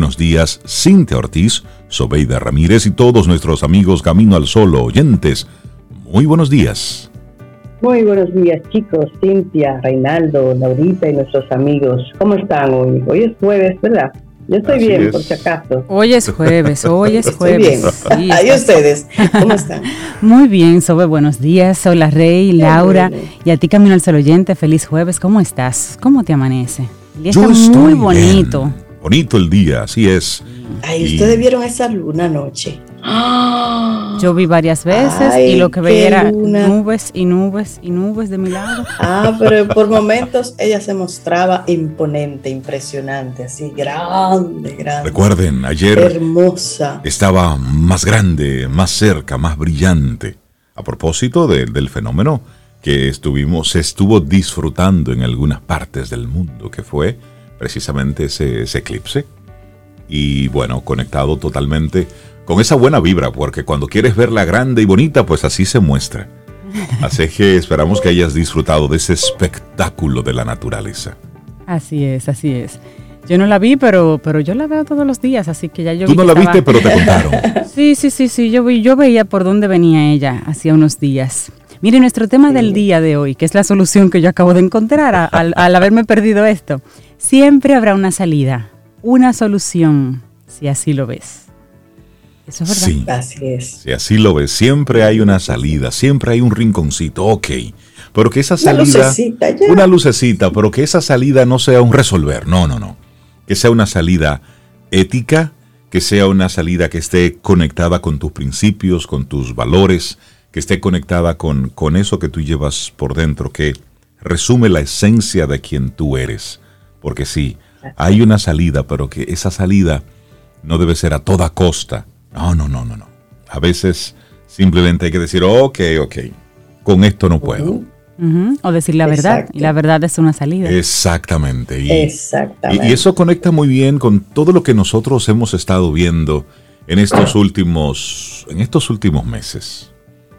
buenos días, Cintia Ortiz, Sobeida Ramírez y todos nuestros amigos Camino al Sol oyentes. Muy buenos días. Muy buenos días, chicos, Cintia, Reinaldo, Laurita y nuestros amigos. ¿Cómo están hoy? Hoy es jueves, ¿verdad? Yo estoy bien, por si acaso. Hoy es jueves, hoy es jueves. Sí, ¿Y ustedes? ¿Cómo están? Muy bien, Sobe, buenos días. Hola, Rey, Laura. Y a ti, Camino al Sol Oyente, feliz jueves. ¿Cómo estás? ¿Cómo te amanece? El día está muy bonito. Bonito el día, así es. Ay, ustedes vieron esa luna anoche. Yo vi varias veces y lo que veía era nubes y nubes y nubes de mi lado. Ah, pero por momentos ella se mostraba imponente, impresionante, así grande, grande. Recuerden, ayer hermosa. estaba más grande, más cerca, más brillante. A propósito del fenómeno que estuvimos, se estuvo disfrutando en algunas partes del mundo, que fue precisamente ese eclipse. Y bueno, conectado totalmente con esa buena vibra, porque cuando quieres verla grande y bonita, pues así se muestra. Así que esperamos que hayas disfrutado de ese espectáculo de la naturaleza. Así es, así es. Yo no la vi, pero, pero yo la veo todos los días, así que ya yo... Tú no la viste, pero te contaron. sí, sí, sí, sí, yo, yo veía por dónde venía ella hacía unos días. Mire, nuestro tema del día de hoy, que es la solución que yo acabo de encontrar al, al haberme perdido esto, siempre habrá una salida, una solución, si así lo ves. Eso es verdad. Sí, así es. Si así lo ves, siempre hay una salida, siempre hay un rinconcito, ok. Pero que esa salida. Una lucecita, Una lucecita, pero que esa salida no sea un resolver. No, no, no. Que sea una salida ética, que sea una salida que esté conectada con tus principios, con tus valores, que esté conectada con, con eso que tú llevas por dentro, que resume la esencia de quien tú eres. Porque sí, hay una salida, pero que esa salida no debe ser a toda costa no, no, no, no, no. A veces simplemente hay que decir, ok, ok, con esto no puedo. O decir la verdad, y la verdad es una salida. Exactamente. Y, Exactamente. Y, eso conecta muy bien con todo lo que nosotros hemos estado viendo en estos últimos, en estos últimos meses.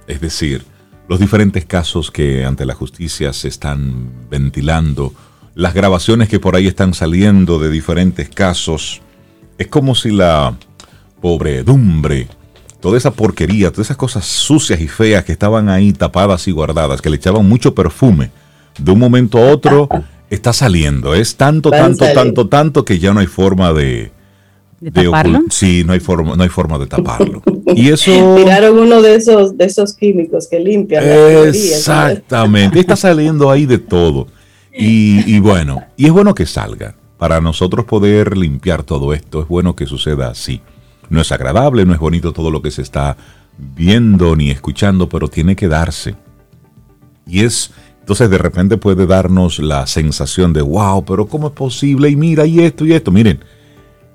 Es decir, los diferentes casos que ante la justicia se están ventilando, las grabaciones que por ahí están saliendo de diferentes casos. Es como si la, pobredumbre, toda esa porquería, todas esas cosas sucias y feas que estaban ahí tapadas y guardadas, que le echaban mucho perfume, de un momento a otro está saliendo. Es tanto, tanto, tanto, tanto que ya no hay forma de... ¿De, taparlo? Sí, no hay forma, no hay forma de taparlo. Y eso. Tiraron uno de esos, de esos químicos que limpian. Exactamente. está saliendo ahí de todo. Y, y, bueno, y es bueno que salga. Para nosotros poder limpiar todo esto, es bueno que suceda así. No es agradable, no es bonito todo lo que se está viendo ni escuchando, pero tiene que darse. Y es, entonces de repente puede darnos la sensación de, wow, pero ¿cómo es posible? Y mira, y esto y esto. Miren,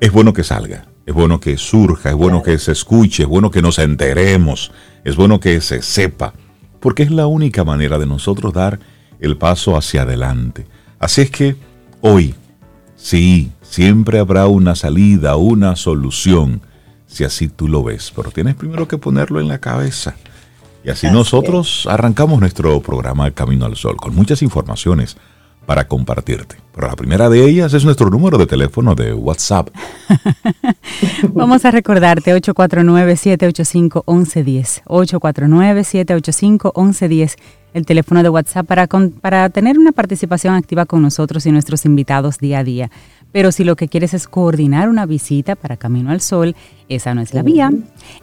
es bueno que salga, es bueno que surja, es bueno que se escuche, es bueno que nos enteremos, es bueno que se sepa, porque es la única manera de nosotros dar el paso hacia adelante. Así es que hoy, sí, siempre habrá una salida, una solución si así tú lo ves, pero tienes primero que ponerlo en la cabeza. Y así, nosotros arrancamos nuestro programa Camino al Sol con muchas informaciones para compartirte. Pero la primera de ellas es nuestro número de teléfono de WhatsApp. Vamos a recordarte 849-785-1110. 849-785-1110, el teléfono de WhatsApp para, para tener una participación activa con nosotros y nuestros invitados día a día. Pero si lo que quieres es coordinar una visita para Camino al Sol, esa no es la vía.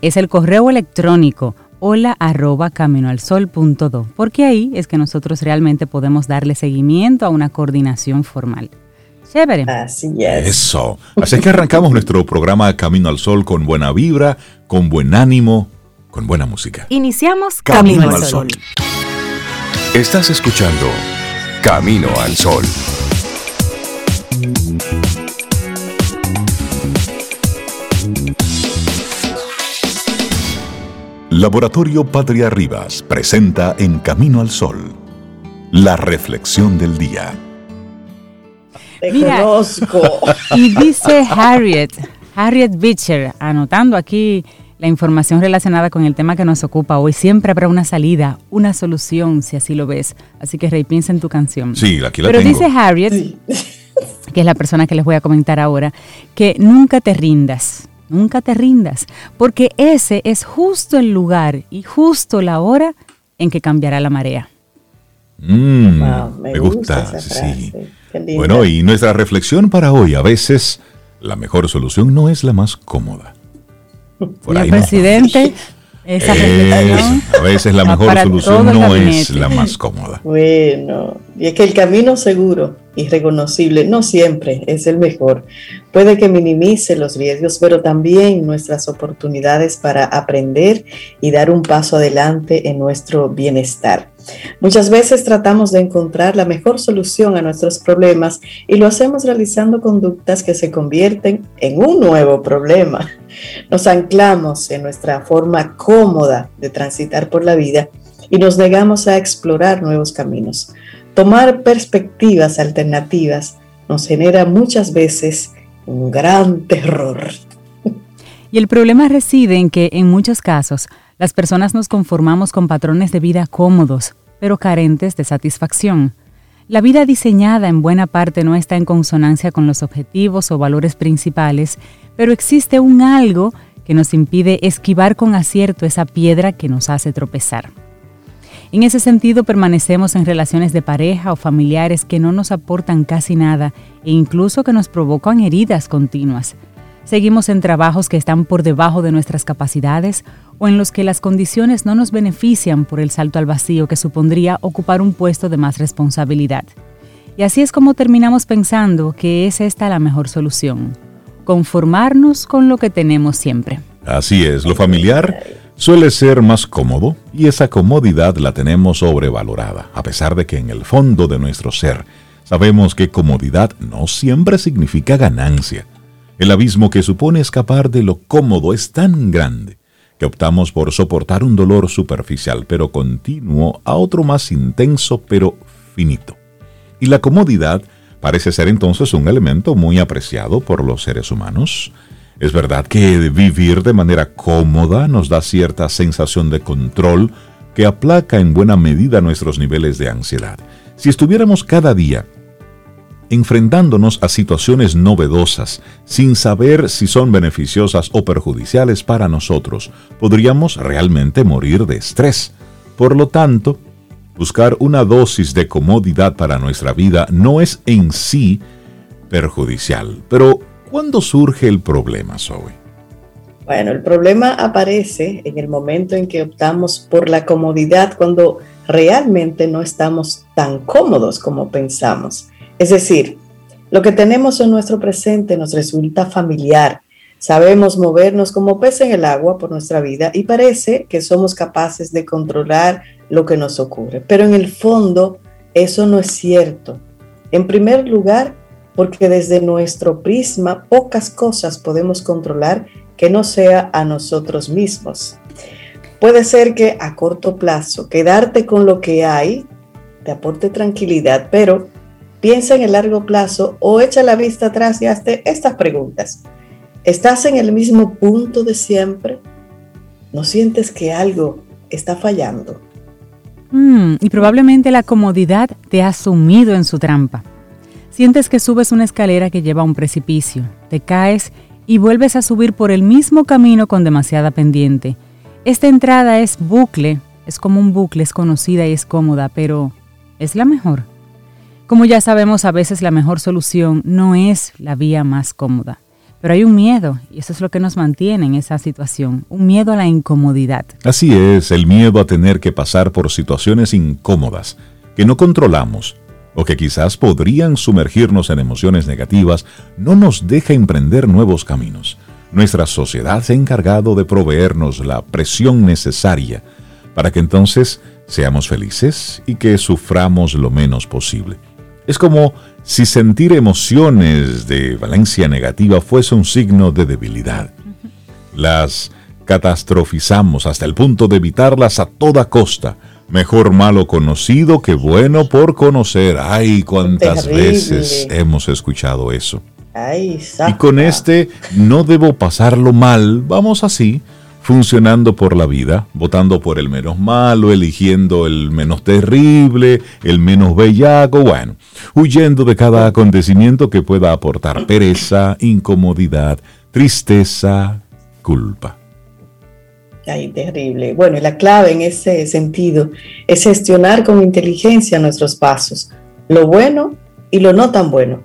Es el correo electrónico hola arroba caminoalsol.do, porque ahí es que nosotros realmente podemos darle seguimiento a una coordinación formal. Chévere. Así es. Eso. Así es que arrancamos nuestro programa Camino al Sol con buena vibra, con buen ánimo, con buena música. Iniciamos Camino, al Sol. Estás escuchando Camino al Sol. Laboratorio Patria Rivas presenta En Camino al Sol, la reflexión del día. Y dice Harriet, Harriet Beecher, anotando aquí la información relacionada con el tema que nos ocupa hoy. Siempre habrá una salida, una solución, si así lo ves. Así que Rey, piensa en tu canción. Sí, aquí la Pero dice Harriet que es la persona que les voy a comentar ahora, que nunca te rindas, nunca te rindas, porque ese es justo el lugar y justo la hora en que cambiará la marea. Mm, me, gusta, sí. Bueno, y nuestra reflexión para hoy, a veces la mejor solución no es la más cómoda. Por presidente, esa a veces la mejor solución no es la más cómoda. Bueno, y es que el camino seguro y reconocible no siempre es el mejor. Puede que minimice los riesgos, pero también nuestras oportunidades para aprender y dar un paso adelante en nuestro bienestar. Muchas veces tratamos de encontrar la mejor solución a nuestros problemas y lo hacemos realizando conductas que se convierten en un nuevo problema. Nos anclamos en nuestra forma cómoda de transitar por la vida y nos negamos a explorar nuevos caminos. Tomar perspectivas alternativas nos genera muchas veces un gran terror. Y el problema reside en que en muchos casos las personas nos conformamos con patrones de vida cómodos, pero carentes de satisfacción. La vida diseñada en buena parte no está en consonancia con los objetivos o valores principales, pero existe un algo que nos impide esquivar con acierto esa piedra que nos hace tropezar. En ese sentido, permanecemos en relaciones de pareja o familiares que no nos aportan casi nada e incluso que nos provocan heridas continuas. Seguimos en trabajos que están por debajo de nuestras capacidades o en los que las condiciones no nos benefician por el salto al vacío que supondría ocupar un puesto de más responsabilidad. Y así es como terminamos pensando que es esta la mejor solución, conformarnos con lo que tenemos siempre. Así es, lo familiar suele ser más cómodo y esa comodidad la tenemos sobrevalorada, a pesar de que en el fondo de nuestro ser sabemos que comodidad no siempre significa ganancia. El abismo que supone escapar de lo cómodo es tan grande que optamos por soportar un dolor superficial pero continuo a otro más intenso pero finito. Y la comodidad parece ser entonces un elemento muy apreciado por los seres humanos, es verdad que vivir de manera cómoda nos da cierta sensación de control que aplaca en buena medida nuestros niveles de ansiedad. Si estuviéramos cada día enfrentándonos a situaciones novedosas sin saber si son beneficiosas o perjudiciales para nosotros, podríamos realmente morir de estrés. Por lo tanto, buscar una dosis de comodidad para nuestra vida no es en sí perjudicial, pero ¿Cuándo surge el problema, Zoe? Bueno, el problema aparece en el momento en que optamos por la comodidad cuando realmente no estamos tan cómodos como pensamos. Es decir, lo que tenemos en nuestro presente nos resulta familiar. Sabemos movernos como pez en el agua por nuestra vida y parece que somos capaces de controlar lo que nos ocurre. Pero en el fondo eso no es cierto. En primer lugar, porque desde nuestro prisma pocas cosas podemos controlar que no sea a nosotros mismos. Puede ser que a corto plazo quedarte con lo que hay te aporte tranquilidad, pero piensa en el largo plazo o echa la vista atrás y hazte estas preguntas. ¿Estás en el mismo punto de siempre? ¿No sientes que algo está fallando? Mm, y probablemente la comodidad te ha sumido en su trampa. Sientes que subes una escalera que lleva a un precipicio, te caes y vuelves a subir por el mismo camino con demasiada pendiente. Esta entrada es bucle, es como un bucle, es conocida y es cómoda, pero ¿es la mejor? Como ya sabemos, a veces la mejor solución no es la vía más cómoda, pero hay un miedo y eso es lo que nos mantiene en esa situación, un miedo a la incomodidad. Así es, el miedo a tener que pasar por situaciones incómodas que no controlamos o que quizás podrían sumergirnos en emociones negativas, no nos deja emprender nuevos caminos. Nuestra sociedad se ha encargado de proveernos la presión necesaria para que entonces seamos felices y que suframos lo menos posible. Es como si sentir emociones de valencia negativa fuese un signo de debilidad. Las catastrofizamos hasta el punto de evitarlas a toda costa, Mejor malo conocido que bueno por conocer. Ay, cuántas veces hemos escuchado eso. y con este no debo pasarlo mal, vamos así, funcionando por la vida, votando por el menos malo, eligiendo el menos terrible, el menos bellaco, bueno, huyendo de cada acontecimiento que pueda aportar pereza, incomodidad, tristeza, culpa. Ay, terrible. Bueno, la clave en ese sentido es gestionar con inteligencia nuestros pasos, lo bueno y lo no tan bueno.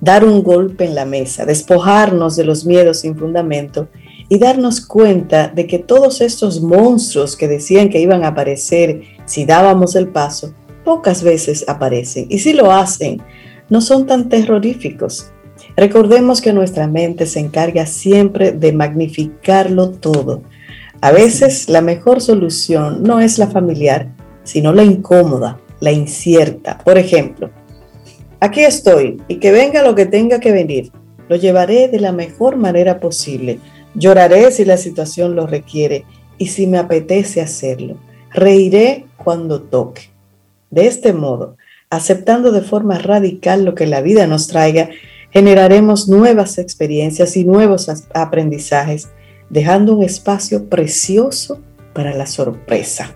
Dar un golpe en la mesa, despojarnos de los miedos sin fundamento y darnos cuenta de que todos estos monstruos que decían que iban a aparecer si dábamos el paso, pocas veces aparecen. Y si lo hacen, no son tan terroríficos. Recordemos que nuestra mente se encarga siempre de magnificarlo todo a veces la mejor solución no es la familiar, sino la incómoda, la incierta. Por ejemplo, aquí estoy y que venga lo que tenga que venir. Lo llevaré de la mejor manera posible. Lloraré si la situación lo requiere y si me apetece hacerlo. Reiré cuando toque. De este modo, aceptando de forma radical lo que la vida nos traiga, generaremos nuevas experiencias y nuevos aprendizajes dejando un espacio precioso para la sorpresa.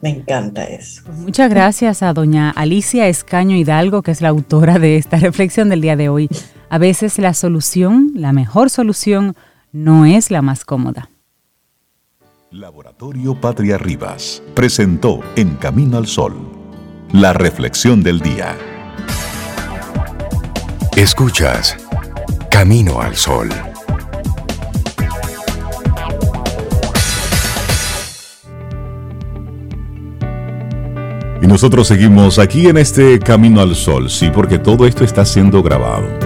Me encanta eso. Pues muchas gracias a doña Alicia Escaño Hidalgo, que es la autora de esta reflexión del día de hoy. A veces la solución, la mejor solución, no es la más cómoda. Laboratorio Patria Rivas presentó En Camino al Sol, la reflexión del día. Escuchas Camino al Sol. Y nosotros seguimos aquí en este Camino al Sol, sí, porque todo esto está siendo grabado.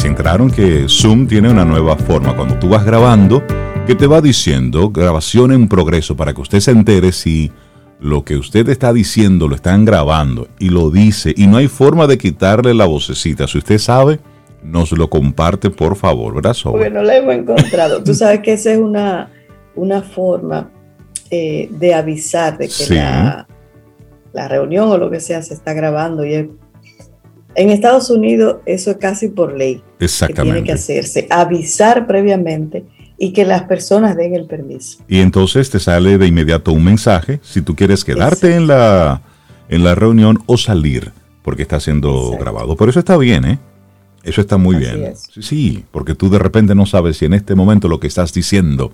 Se enteraron que Zoom tiene una nueva forma. Cuando tú vas grabando, que te va diciendo grabación en progreso para que usted se entere si lo que usted está diciendo lo están grabando y lo dice y no hay forma de quitarle la vocecita. Si usted sabe, nos lo comparte por favor, ¿verdad? Porque no la hemos encontrado. Tú sabes que esa es una, una forma eh, de avisar de que la la reunión o lo que sea se está grabando y en Estados Unidos eso es casi por ley. Exactamente. Que tiene que hacerse, avisar previamente y que las personas den el permiso. Y entonces te sale de inmediato un mensaje si tú quieres quedarte en la, en la reunión o salir porque está siendo grabado. Por eso está bien, ¿eh? Eso está muy bien. Sí, sí, porque tú de repente no sabes si en este momento lo que estás diciendo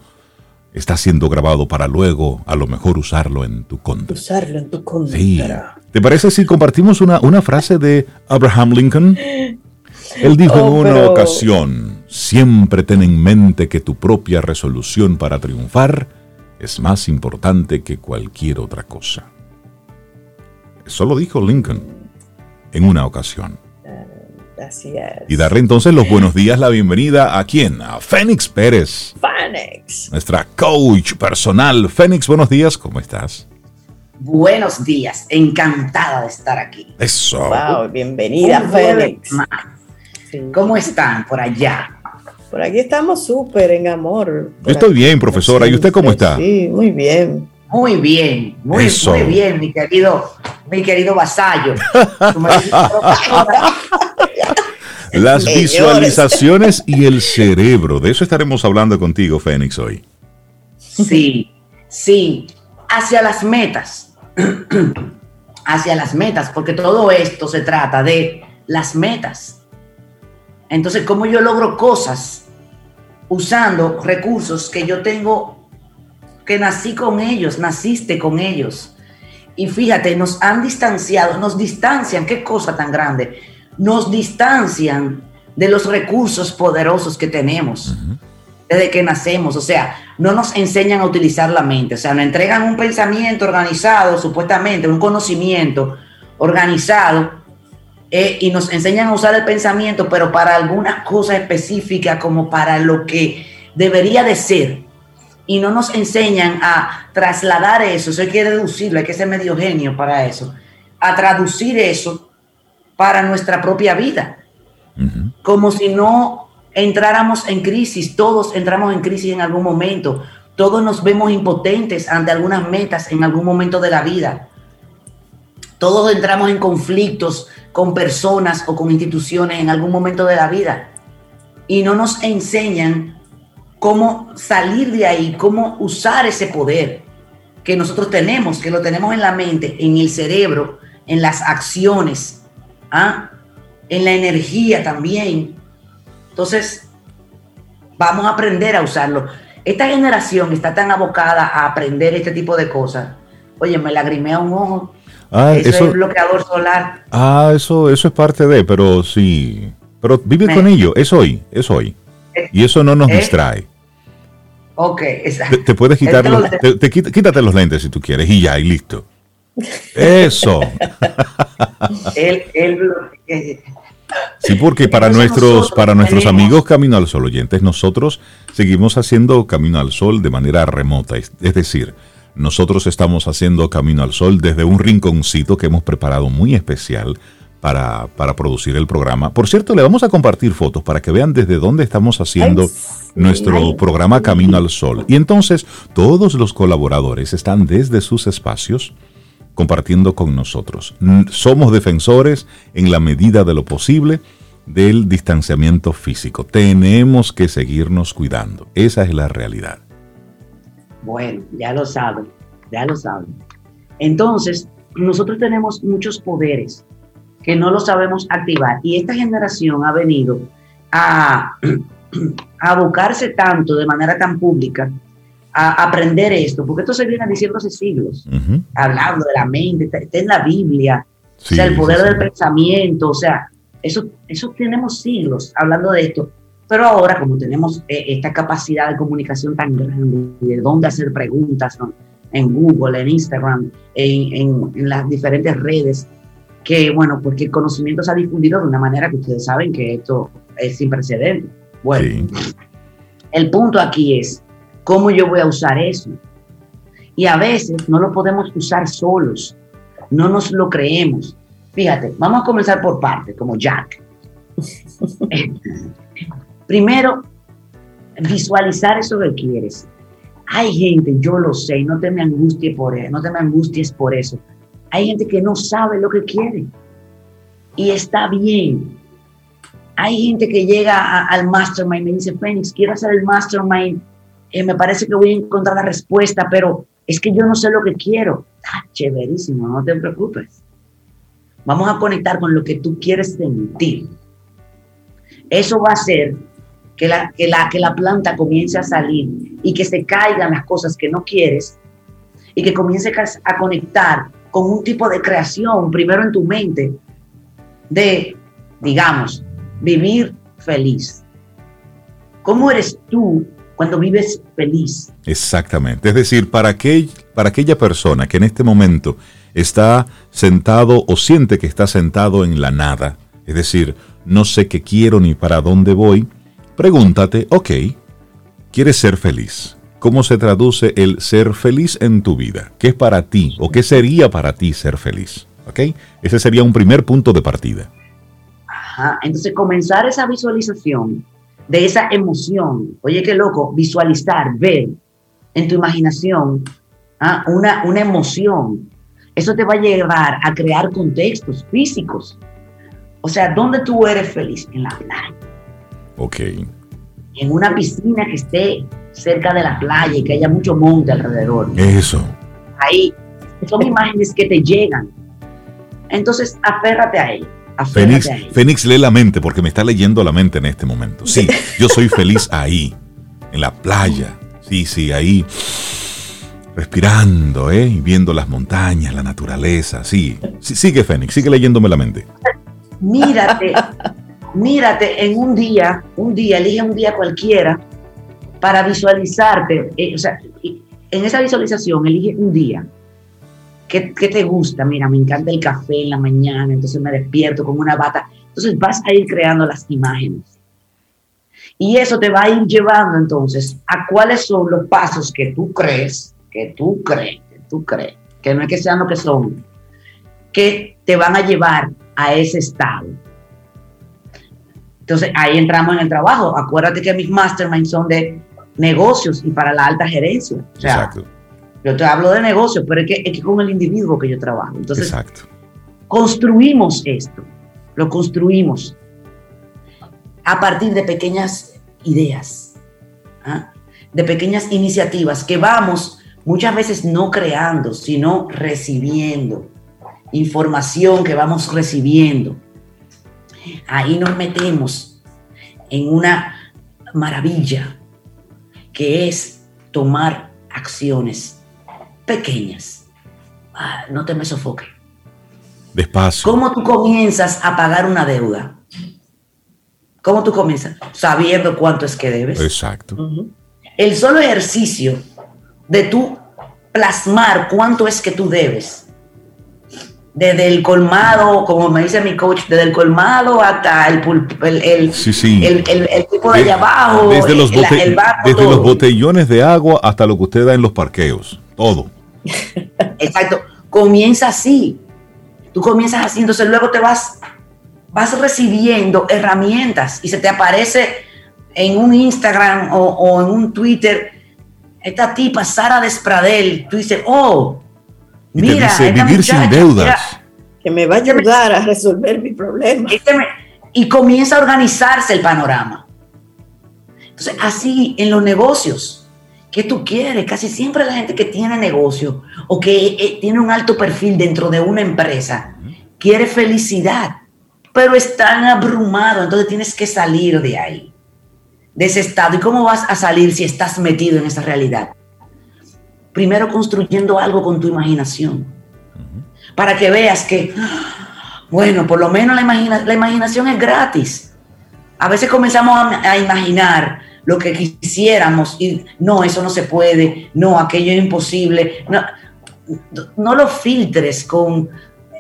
está siendo grabado para luego a lo mejor usarlo en tu contra. Usarlo en tu contra. Sí. ¿Te parece si compartimos una, una frase de Abraham Lincoln? Él dijo en oh, una ocasión, siempre ten en mente que tu propia resolución para triunfar es más importante que cualquier otra cosa. Eso lo dijo Lincoln en una ocasión. Y darle entonces los buenos días, la bienvenida a quién? A Fénix Pérez. Fénix. Nuestra coach personal. Fénix, buenos días, ¿cómo estás? Buenos días, encantada de estar aquí. Eso. Wow, bienvenida, Fénix. ¿Cómo están por allá? Por aquí estamos súper en amor. Yo estoy bien, profesora. ¿Y usted cómo está? Sí, muy bien. Muy bien, muy, muy bien, mi querido, mi querido vasallo. Las visualizaciones y el cerebro. De eso estaremos hablando contigo, Fénix, hoy. Sí, sí. Hacia las metas. hacia las metas, porque todo esto se trata de las metas. Entonces, ¿cómo yo logro cosas usando recursos que yo tengo, que nací con ellos, naciste con ellos? Y fíjate, nos han distanciado, nos distancian, qué cosa tan grande nos distancian de los recursos poderosos que tenemos desde que nacemos. O sea, no nos enseñan a utilizar la mente. O sea, nos entregan un pensamiento organizado, supuestamente, un conocimiento organizado, eh, y nos enseñan a usar el pensamiento, pero para alguna cosa específica, como para lo que debería de ser. Y no nos enseñan a trasladar eso. Eso hay que deducirlo, hay que ser medio genio para eso. A traducir eso para nuestra propia vida. Como si no entráramos en crisis, todos entramos en crisis en algún momento, todos nos vemos impotentes ante algunas metas en algún momento de la vida. Todos entramos en conflictos con personas o con instituciones en algún momento de la vida. Y no nos enseñan cómo salir de ahí, cómo usar ese poder que nosotros tenemos, que lo tenemos en la mente, en el cerebro, en las acciones, ¿ah? en la energía también. Entonces, vamos a aprender a usarlo. Esta generación está tan abocada a aprender este tipo de cosas. Oye, me lagrimea un ojo. Ah, eso, eso- es bloqueador solar. Ah, eso, eso es parte de, pero sí. Pero vive Me- con ello, es hoy, es hoy. Y eso no nos ¿Eh? distrae. Ok, Te, exacto. te puedes quitar los, Entonces- te- te quita- quítate los lentes si tú quieres y ya, y listo. Eso. Él, él blo- eh, Sí, porque para Entonces nuestros, nosotros para nuestros tenemos- amigos Camino al Sol oyentes, nosotros seguimos haciendo Camino al Sol de manera remota. Es, es decir, nosotros estamos haciendo Camino al Sol desde un rinconcito que hemos preparado muy especial para, para producir el programa. Por cierto, le vamos a compartir fotos para que vean desde dónde estamos haciendo Ay, nuestro Ay, programa Camino al Sol. Y entonces todos los colaboradores están desde sus espacios compartiendo con nosotros. Somos defensores en la medida de lo posible del distanciamiento físico. Tenemos que seguirnos cuidando. Esa es la realidad. Bueno, ya lo saben, ya lo saben. Entonces, nosotros tenemos muchos poderes que no los sabemos activar y esta generación ha venido a, a abocarse tanto de manera tan pública a aprender esto, porque esto se viene diciendo hace siglos, hablando de la mente, está, está en la Biblia, Sí, o sea, el poder sí, sí. del pensamiento, o sea, eso, eso tenemos siglos hablando de esto. Pero ahora, como tenemos eh, esta capacidad de comunicación tan grande, de dónde hacer preguntas ¿no? en Google, en Instagram, en, en- en las diferentes redes, que bueno, porque el conocimiento se ha difundido de una manera que ustedes saben que esto es sin precedentes. Bueno, el punto aquí es cómo yo voy a usar eso. Y a veces no lo podemos usar solos, no nos lo creemos. Fíjate, vamos a comenzar por partes, como Jack. Primero, visualizar eso que quieres. Hay gente, yo lo sé, no te me angusties por eso, no te me angusties por eso. Hay gente que no sabe lo que quiere. Y está bien. Hay gente que llega a- al mastermind y me dice, Fénix, quiero hacer el mastermind. Eh, me parece que voy a encontrar la respuesta, pero es que yo no sé lo que quiero. Ah, chéverísimo, no te preocupes. Vamos a conectar con lo que tú quieres sentir. Eso va a hacer que la, que la, que la planta comience a salir y que se caigan las cosas que no quieres y que comience a- a conectar con un tipo de creación, primero en tu mente, de, digamos, vivir feliz. ¿Cómo eres tú cuando vives feliz? Exactamente. Es decir, para, aquel- para aquella persona que en este momento está sentado o siente que está sentado en la nada, es decir, no sé qué quiero ni para dónde voy, pregúntate, ok, ¿quieres ser feliz? ¿Cómo se traduce el ser feliz en tu vida? ¿Qué es para ti o qué sería para ti ser feliz? ¿Ok? Ese sería un primer punto de partida. Ajá. Entonces, comenzar esa visualización de esa emoción, oye, qué loco, visualizar, ver en tu imaginación ah, una, una emoción. Eso te va a llevar a crear contextos físicos. O sea, ¿dónde tú eres feliz? En la playa. Ok. En una piscina que esté cerca de la playa y que haya mucho monte alrededor. Eso. Ahí. Son imágenes que te llegan. Entonces, aférrate a ello. Fénix. Fénix lee la mente porque me está leyendo la mente en este momento. Sí, yo soy feliz ahí, en la playa. Sí, sí, ahí. Respirando, ¿eh? Y viendo las montañas, la naturaleza. Sí. sí sigue Fénix, sigue leyéndome la mente. mírate, mírate en un día, un día, elige un día cualquiera para visualizarte. eh, o sea, en esa visualización, elige un día. ¿Qué, te gusta? Mira, me encanta el café en la mañana, entonces me despierto con una bata. Entonces vas a ir creando las imágenes. Y eso te va a ir llevando entonces a cuáles son los pasos que tú crees, que tú crees, que tú crees, que no es que sean lo que son, que te van a llevar a ese estado. Entonces ahí entramos en el trabajo. Acuérdate que mis masterminds son de negocios y para la alta gerencia. Exacto, yo te hablo de negocios, pero es que, es que con el individuo que yo trabajo. Entonces exacto. construimos esto, lo construimos a partir de pequeñas ideas. ¿ah? de pequeñas iniciativas que vamos muchas veces no creando, sino recibiendo información que vamos recibiendo. Ahí nos metemos en una maravilla que es tomar acciones pequeñas. Ah, no te me sofoques. Despacio. ¿Cómo tú comienzas a pagar una deuda? ¿Cómo tú comienzas? Sabiendo cuánto es que debes. Exacto. El solo ejercicio de tú plasmar cuánto es que tú debes desde el colmado, como me dice mi coach, desde el colmado hasta el, el, el, el, tipo de allá abajo, desde, los, desde los botellones de agua hasta lo que usted da en los parqueos, todo. Exacto, comienza así. Tú comienzas así, entonces luego te vas, vas recibiendo herramientas y se te aparece en un Instagram o, en un Twitter esta tipa, Sara Despradel, tú dices, oh, Mira, vivir sin deudas. que me va a ayudar a resolver mi problema. Y comienza a organizarse el panorama. Entonces, así en los negocios, ¿qué tú quieres? Casi siempre la gente que tiene negocio o que eh, tiene un alto perfil dentro de una empresa quiere felicidad, pero están abrumados, entonces tienes que salir de ahí, de ese estado. ¿Y cómo vas a salir si estás metido en esa realidad? primero construyendo algo con tu imaginación, para que veas que, bueno, por lo menos la, la imaginación es gratis. A veces comenzamos a, imaginar lo que quisiéramos y no, eso no se puede, no, aquello es imposible. No, no lo filtres con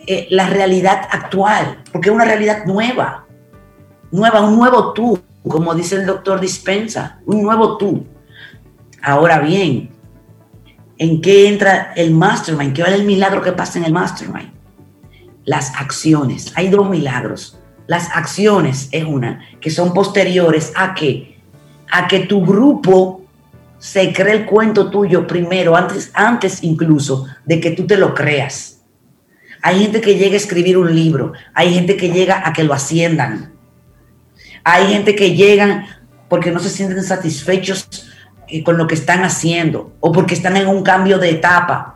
eh, la realidad actual, porque es una realidad nueva, nueva, un nuevo tú, como dice el doctor Dispensa, un nuevo tú. Ahora bien, ¿En qué entra el mastermind? ¿Qué es el milagro que pasa en el mastermind? Las acciones. Hay dos milagros. Las acciones es una, que son posteriores a que, a que tu grupo se cree el cuento tuyo primero, antes, antes incluso de que tú te lo creas. Hay gente que llega a escribir un libro, hay gente que llega a que lo asciendan, hay gente que llegan porque no se sienten satisfechos con lo que están haciendo o porque están en un cambio de etapa,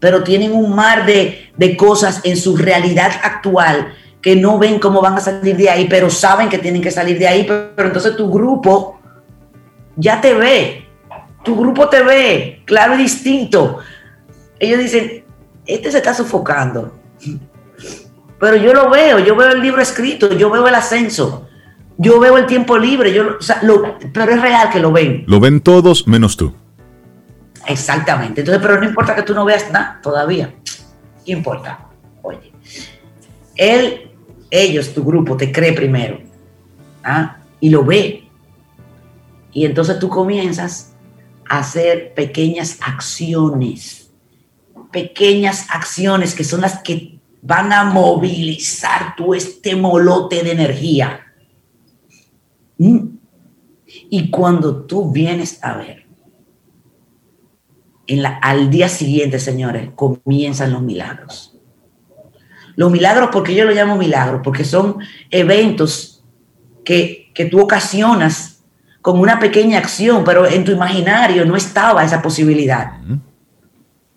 pero tienen un mar de, de cosas en su realidad actual que no ven cómo van a salir de ahí, pero saben que tienen que salir de ahí, pero, entonces tu grupo ya te ve, tu grupo te ve, claro y distinto. Ellos dicen, este se está sofocando, pero yo lo veo, yo veo el libro escrito, yo veo el ascenso, yo veo el tiempo libre, yo, pero es real que lo ven. Lo ven todos menos tú. Exactamente. Entonces, pero no importa que tú no veas nada todavía. ¿Qué importa? Oye, él, ellos, tu grupo, te cree primero. ¿ah? Y lo ve. Y entonces tú comienzas a hacer pequeñas acciones. Pequeñas acciones que son las que van a movilizar tu este molote de energía Mm. Y cuando tú vienes a ver, en la, al día siguiente, señores, comienzan los milagros. Los milagros, porque yo lo llamo milagros, porque son eventos que, que tú ocasionas con una pequeña acción, pero en tu imaginario no estaba esa posibilidad.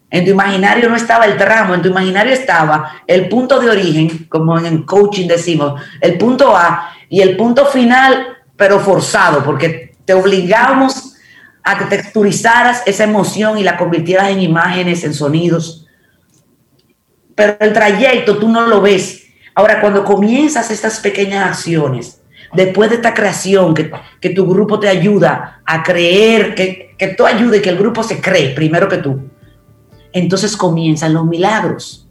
En tu imaginario no estaba el tramo, en tu imaginario estaba el punto de origen, como en el coaching decimos, el punto A y el punto final pero forzado, porque te obligamos a que texturizaras esa emoción y la convirtieras en imágenes, en sonidos. Pero el trayecto tú no lo ves. Ahora, cuando comienzas estas pequeñas acciones, después de esta creación, que, que tu grupo te ayuda a creer, que, que tú ayudes, que el grupo se cree primero que tú, entonces comienzan los milagros.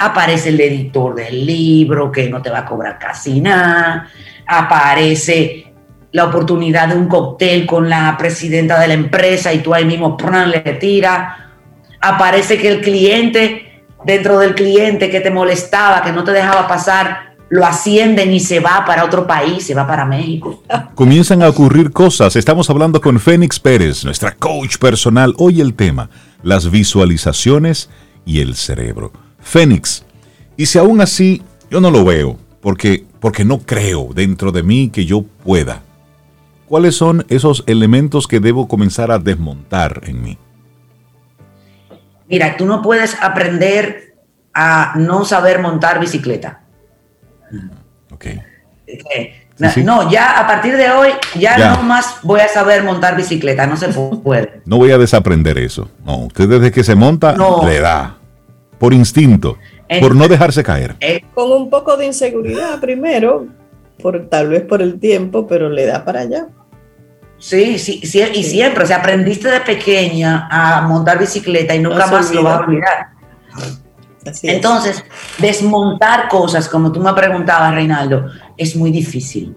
Aparece el editor del libro que no te va a cobrar casi nada aparece la oportunidad de un cóctel con la presidenta de la empresa y tú ahí mismo le tira. Aparece que el cliente, dentro del cliente que te molestaba, que no te dejaba pasar, lo ascienden y se va para otro país, se va para México. Comienzan a ocurrir cosas. Estamos hablando con Fénix Pérez, nuestra coach personal. Hoy el tema, las visualizaciones y el cerebro. Fénix, y si aún así yo no lo veo, porque, porque no creo dentro de mí que yo pueda. ¿cuáles son esos elementos que debo comenzar a desmontar en mí? Mira, tú no puedes aprender a no saber montar bicicleta. Ok. Eh, Sí, sí. No, ya a partir de hoy, ya, Ya. no más voy a saber montar bicicleta, no se puede. No voy a desaprender eso. No, usted desde que se monta, No. le da. Por instinto. Por no dejarse caer. Con un poco de inseguridad primero, por, tal vez por el tiempo, pero le da para allá. sí, sí, sí, y siempre, o sea, aprendiste de pequeña a montar bicicleta y nunca No más lo vas a olvida. olvidar. Así es. Entonces, desmontar cosas, como tú me preguntabas, Reinaldo, es muy difícil.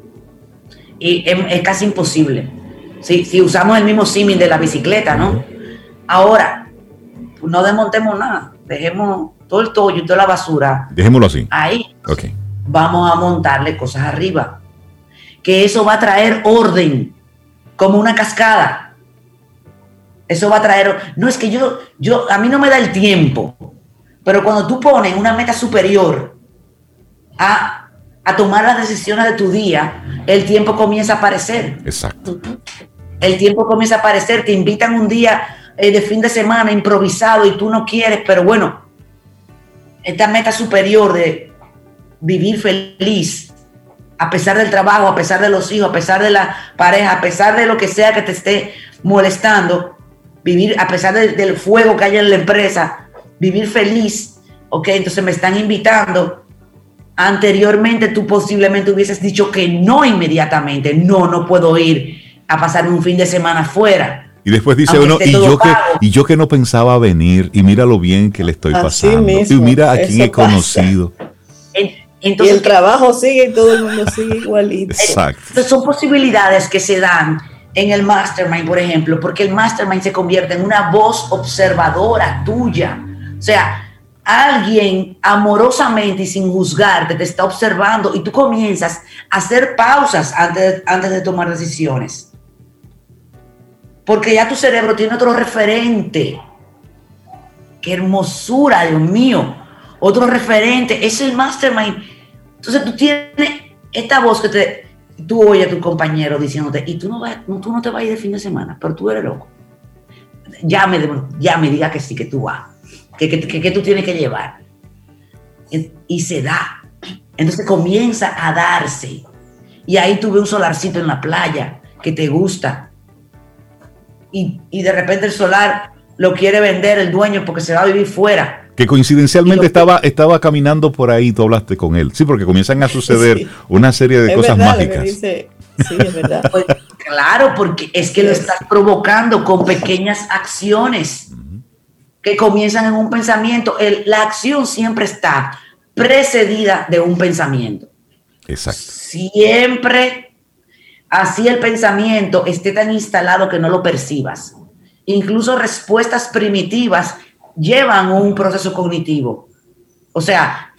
Y es, es casi imposible. Si, si usamos el mismo símil de la bicicleta, ¿no? Ahora, no desmontemos nada. Dejemos todo el tollo y toda la basura Dejémoslo así. ahí. Ok. Vamos a montarle cosas arriba. Que eso va a traer orden, como una cascada. Eso va a traer. No es que yo, yo, a mí no me da el tiempo. Pero cuando tú pones una meta superior a, a tomar las decisiones de tu día, el tiempo comienza a aparecer. Exacto. El tiempo comienza a aparecer. Te invitan un día eh, de fin de semana improvisado y tú no quieres, pero bueno, esta meta superior de vivir feliz, a pesar del trabajo, a pesar de los hijos, a pesar de la pareja, a pesar de lo que sea que te esté molestando, vivir a pesar de- del fuego que haya en la empresa, vivir feliz, ok, entonces me están invitando. Anteriormente tú posiblemente hubieses dicho que no inmediatamente, no, no puedo ir a pasar un fin de semana fuera. Y después dice Aunque uno, y yo, que, y yo que no pensaba venir, y mira lo bien que le estoy Así pasando. mismo, y mira a quién he conocido. En- Y Entonces, el trabajo sigue y todo el mundo sigue igualito. Exacto. Entonces, son posibilidades que se dan en el mastermind, por ejemplo, porque el mastermind se convierte en una voz observadora tuya. O sea, alguien amorosamente y sin juzgarte te está observando y tú comienzas a hacer pausas antes, antes de tomar decisiones. Porque ya tu cerebro tiene otro referente. Qué hermosura, Dios mío. Otro referente. Es el mastermind. Entonces tú tienes esta voz que te, tú oyes a tu compañero diciéndote, y tú no, vas, tú no te vas a ir de fin de semana, pero tú eres loco. Ya me, ya me diga que sí, que tú vas, que, que, que- que tú tienes que llevar. Y, y se da. Entonces comienza a darse. Y ahí tuve un solarcito en la playa que te gusta. Y, y de repente el solar lo quiere vender el dueño porque se va a vivir fuera. Que coincidencialmente estaba, estaba caminando por ahí y tú hablaste con él. Sí, porque comienzan a suceder Sí. una serie de es cosas verdad mágicas. dice. Sí, es verdad. Pues claro, porque es que lo estás provocando con pequeñas acciones que comienzan en un pensamiento. El- la acción siempre está precedida de un pensamiento. Exacto. Siempre así el pensamiento esté tan instalado que no lo percibas. Incluso respuestas primitivas llevan un proceso cognitivo. O sea,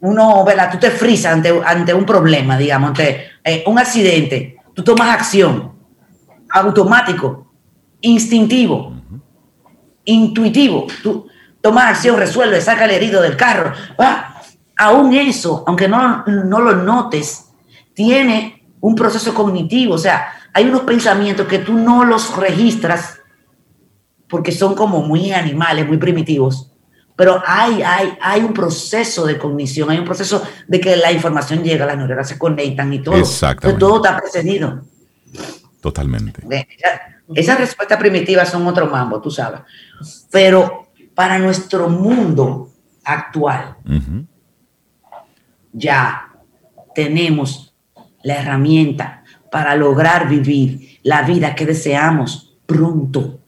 uno, ¿verdad? Tú te frisas ante, ante un problema, digamos, ante eh, un accidente. Tú tomas acción automático, instintivo, intuitivo. Tú tomas acción, resuelve, saca el herido del carro. Ah, aún eso, aunque no, no lo notes, tiene un proceso cognitivo. O sea, hay unos pensamientos que tú no los registras porque son como muy animales, muy primitivos. Pero hay, hay, hay un proceso de cognición, hay un proceso de que la información llega, las neuronas se conectan y todo. Exactamente. Entonces, todo está precedido. Totalmente. Esas respuestas primitivas son otro mambo, tú sabes. Pero para nuestro mundo actual, ya tenemos la herramienta para lograr vivir la vida que deseamos pronto.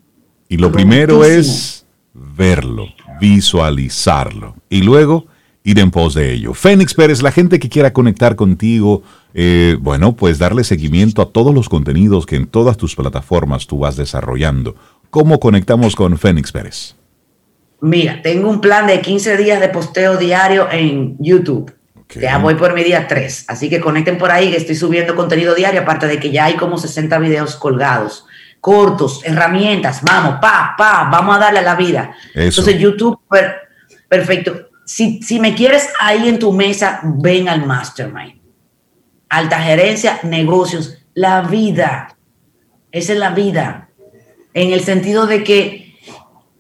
Y lo primero es verlo, visualizarlo y luego ir en pos de ello. Fénix Pérez, la gente que quiera conectar contigo, eh, bueno, pues darle seguimiento a todos los contenidos que en todas tus plataformas tú vas desarrollando. ¿Cómo conectamos con Fénix Pérez? Mira, tengo un plan de 15 días de posteo diario en YouTube. Ya voy por mi día 3, así que conecten por ahí que estoy subiendo contenido diario, aparte de que ya hay como 60 videos colgados, cortos, herramientas, vamos, pa, pa, vamos a darle a la vida. Eso. Entonces YouTube, per- perfecto. Si, si me quieres ahí en tu mesa, ven al Mastermind. Alta gerencia, negocios la vida. Esa es la vida. En el sentido de que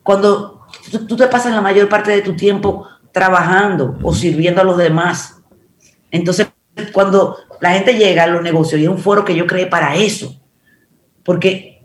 cuando tú, te pasas la mayor parte de tu tiempo trabajando o sirviendo a los demás, entonces cuando la gente llega a los negocios y es un foro que yo creé para eso, porque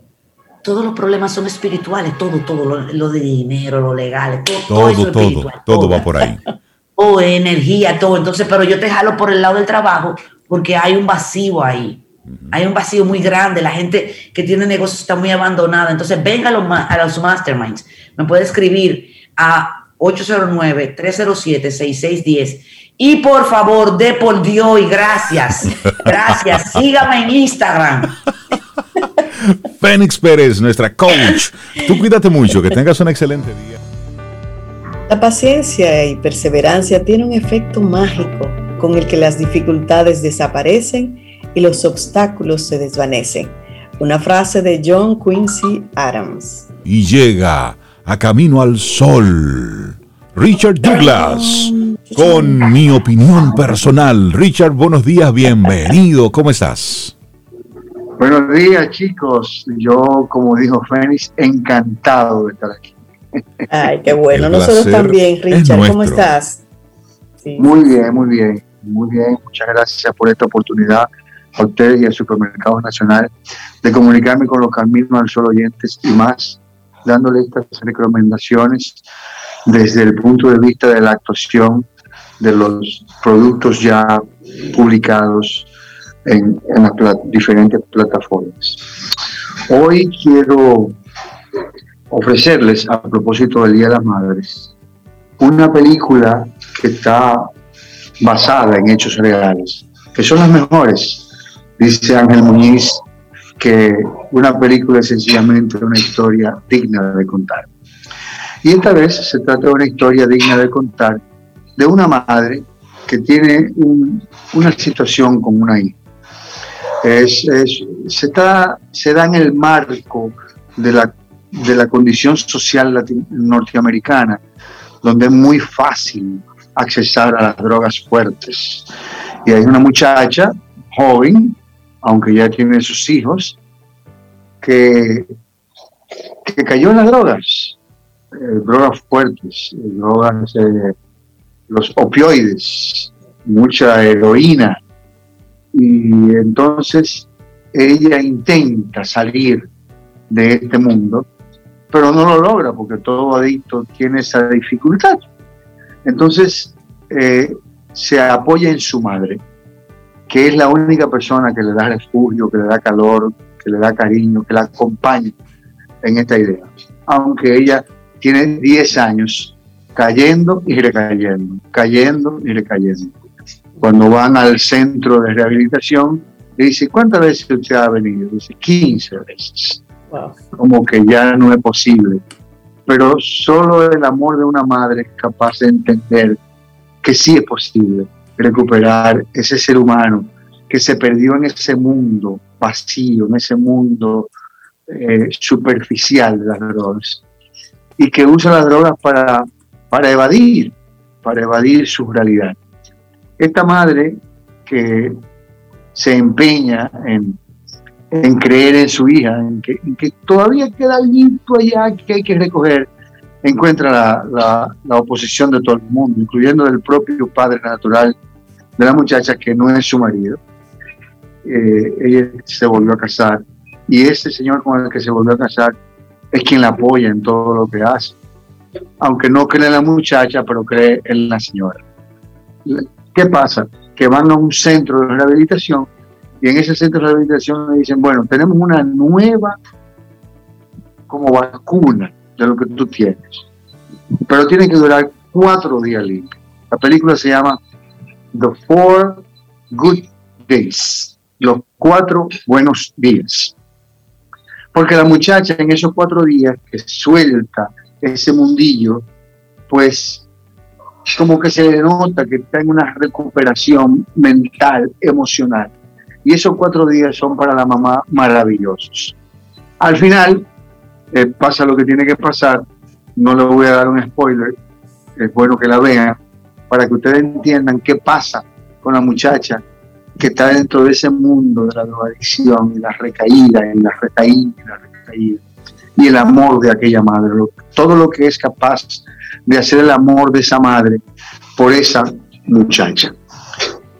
todos los problemas son espirituales, todo, todo, lo, de dinero, lo legal, todo, todo, todo, todo, va por ahí. o energía, todo. Entonces, pero yo te jalo por el lado del trabajo porque hay un vacío ahí. Hay un vacío muy grande. La gente que tiene negocios está muy abandonada. Entonces, venga a los, a los masterminds. Me puede escribir a 809-307-6610. Y por favor, de por Dios y gracias. Gracias. Sígame en Instagram. Fénix Pérez, nuestra coach. Tú cuídate mucho, que tengas un excelente día. La paciencia y perseverancia tiene un efecto mágico con el que las dificultades desaparecen y los obstáculos se desvanecen. Una frase de John Quincy Adams. Y llega a Camino al Sol. Richard Douglas, con mi opinión personal. Richard, buenos días, bienvenido, ¿cómo estás? Buenos días, chicos. Yo, como dijo Fénix, encantado de estar aquí. Ay, qué bueno. Nosotros también, Richard. ¿Cómo estás? Muy bien, muy bien. Muy bien. Muchas gracias por esta oportunidad a ustedes y al Supermercado Nacional de comunicarme con los Caminos al Sol oyentes y más, dándole estas recomendaciones desde el punto de vista de la actuación de los productos ya publicados en, las diferentes plataformas. Hoy quiero ofrecerles, a propósito del Día de las Madres, una película que está basada en hechos reales, que son las mejores. Dice Ángel Muñiz que una película es sencillamente una historia digna de contar. Y esta vez se trata de una historia digna de contar de una madre que tiene una situación con una hija es, se, da, se da en el marco de la, de la condición social norteamericana, donde es muy fácil accesar a las drogas fuertes. Y hay una muchacha joven, aunque ya tiene sus hijos, que, que cayó en las drogas, eh, drogas fuertes, drogas, eh, los opioides, mucha heroína, y entonces ella intenta salir de este mundo, pero no lo logra porque todo adicto tiene esa dificultad. Entonces eh, se apoya en su madre, que es la única persona que le da refugio, que le da calor, que le da cariño, que la acompaña en esta idea. Aunque ella tiene 10 años cayendo y recayendo, cayendo y recayendo cuando van al centro de rehabilitación, le dice, ¿cuántas veces usted ha venido? Dice, 15 veces. Como que ya no es posible. Pero solo el amor de una madre es capaz de entender que sí es posible recuperar ese ser humano que se perdió en ese mundo vacío, en ese mundo eh, superficial de las drogas y que usa las drogas para, para evadir, para evadir su realidad. Esta madre que se empeña en, creer en su hija, en que, todavía queda algo allá que hay que recoger, encuentra la, oposición de todo el mundo, incluyendo del propio padre natural de la muchacha que no es su marido. Eh, ella se volvió a casar y ese señor con el que se volvió a casar es quien la apoya en todo lo que hace, aunque no cree en la muchacha, pero cree en la señora. ¿Qué pasa? Que van a un centro de rehabilitación y en ese centro de rehabilitación le dicen, bueno, tenemos una nueva como vacuna de lo que tú tienes, pero tiene que durar cuatro días libres. La película se llama The Four Good Days, los cuatro buenos días. Porque la muchacha en esos cuatro días que suelta ese mundillo, pues como que se denota que está en una recuperación mental, emocional. Y esos cuatro días son para la mamá maravillosos. Al final eh, pasa lo que tiene que pasar. No le voy a dar un spoiler. Es bueno que la vean para que ustedes entiendan qué pasa con la muchacha que está dentro de ese mundo de la drogadicción y la recaída y la recaída y la recaída y el amor de aquella madre, todo lo que es capaz de hacer el amor de esa madre por esa muchacha.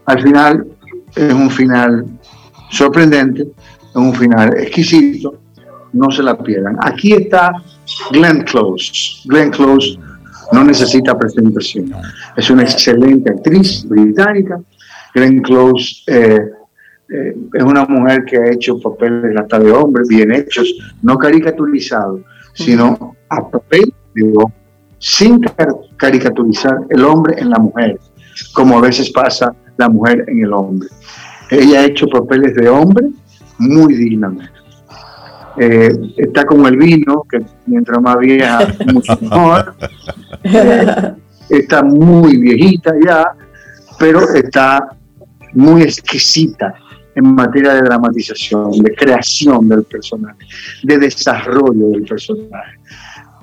Al final es un final sorprendente, es un final exquisito, no se la pierdan. Aquí está Glenn Close. Glenn Close no necesita presentación. Es una excelente actriz británica. Glenn Close eh, eh, es una mujer que ha hecho papeles hasta de hombre, bien hechos, no caricaturizados, sino a papel digo, sin caricaturizar el hombre en la mujer, como a veces pasa la mujer en el hombre. Ella ha hecho papeles de hombre muy dignamente. Eh, está como el vino, que mientras más vieja, mucho mejor. está muy viejita ya, pero está muy exquisita en materia de dramatización, de creación del personaje, de desarrollo del personaje.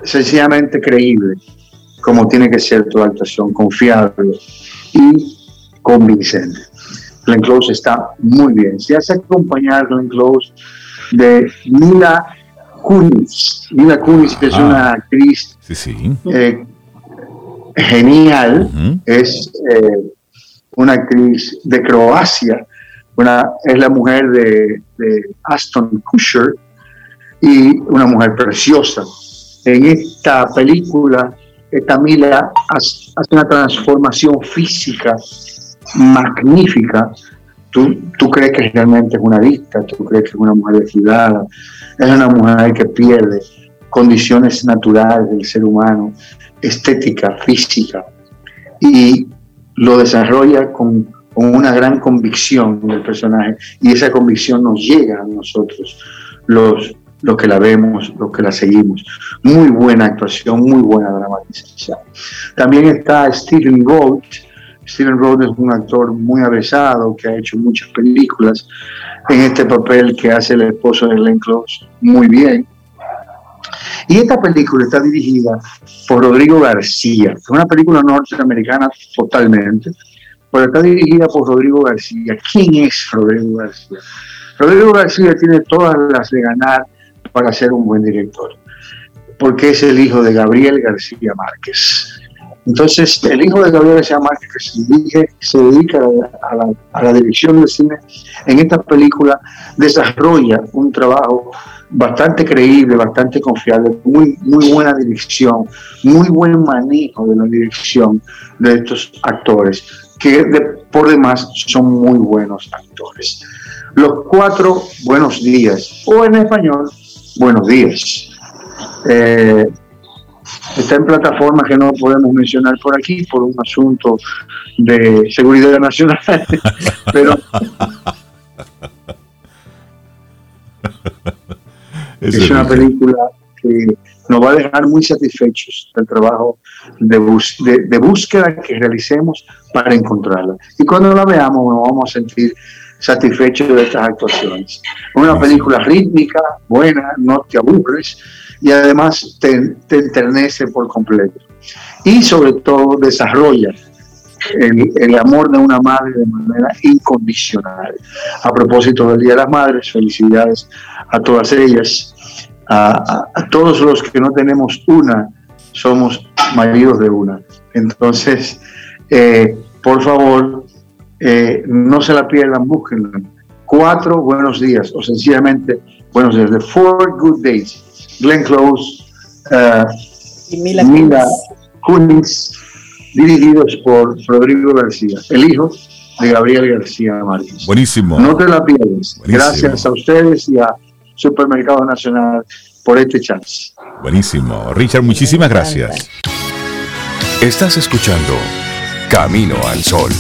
Sencillamente creíble, como tiene que ser toda actuación, confiable y convincente. Glenn Close está muy bien. Se hace acompañar Glenn Close de Mila Kunis. Mila Kunis es ah. una actriz eh, genial, es eh, una actriz de Croacia, una, es la mujer de, Aston Kutcher y una mujer preciosa. En esta película, esta Mila hace una transformación física magnífica. Tú, tú, crees que realmente es una adicta, tú crees que es una mujer descuidada, es una mujer que pierde condiciones naturales del ser humano, estética, física, y lo desarrolla con, con una gran convicción del personaje, y esa convicción nos llega a nosotros, los, los que la vemos, los que la seguimos. Muy buena actuación, muy buena dramatización. También está Stephen Gold, Steven Rhodes es un actor muy avesado que ha hecho muchas películas en este papel que hace el esposo de Glenn Close muy bien. Y esta película está dirigida por Rodrigo García, es una película norteamericana totalmente, pero está dirigida por Rodrigo García. ¿Quién es Rodrigo García? Rodrigo García tiene todas las de ganar para ser un buen director, porque es el hijo de Gabriel García Márquez. Entonces, el hijo de Gabriel García Márquez, que se, dedica a la, dirección de cine, en esta película desarrolla un trabajo bastante creíble, bastante confiable, muy, muy buena dirección, muy buen manejo de la dirección de estos actores, que por demás son muy buenos actores. Los cuatro buenos días, o en español, buenos días. Eh, está en plataformas que no podemos mencionar por aquí por un asunto de seguridad nacional, pero es una película que nos va a dejar muy satisfechos del trabajo de, de, búsqueda que realicemos para encontrarla. Y cuando la veamos nos vamos a sentir satisfechos de estas actuaciones. Una película rítmica, buena, no te aburres, y además te, te enternece por completo. Y sobre todo desarrolla el, el, amor de una madre de manera incondicional. A propósito del Día de las Madres, felicidades a todas ellas, a, a, todos los que no tenemos una, somos maridos de una. Entonces, eh, por favor, eh, no se la pierdan, búsquenla. Cuatro buenos días, o sencillamente buenos días, de Four Good Days Glenn Close uh, y Mila, Kunis, dirigidos por Rodrigo García, el hijo de Gabriel García Márquez. Buenísimo. No te la pierdas. Gracias a ustedes y a Supermercado Nacional por este chance. Buenísimo. Richard, muchísimas gracias. Estás escuchando Camino al Sol.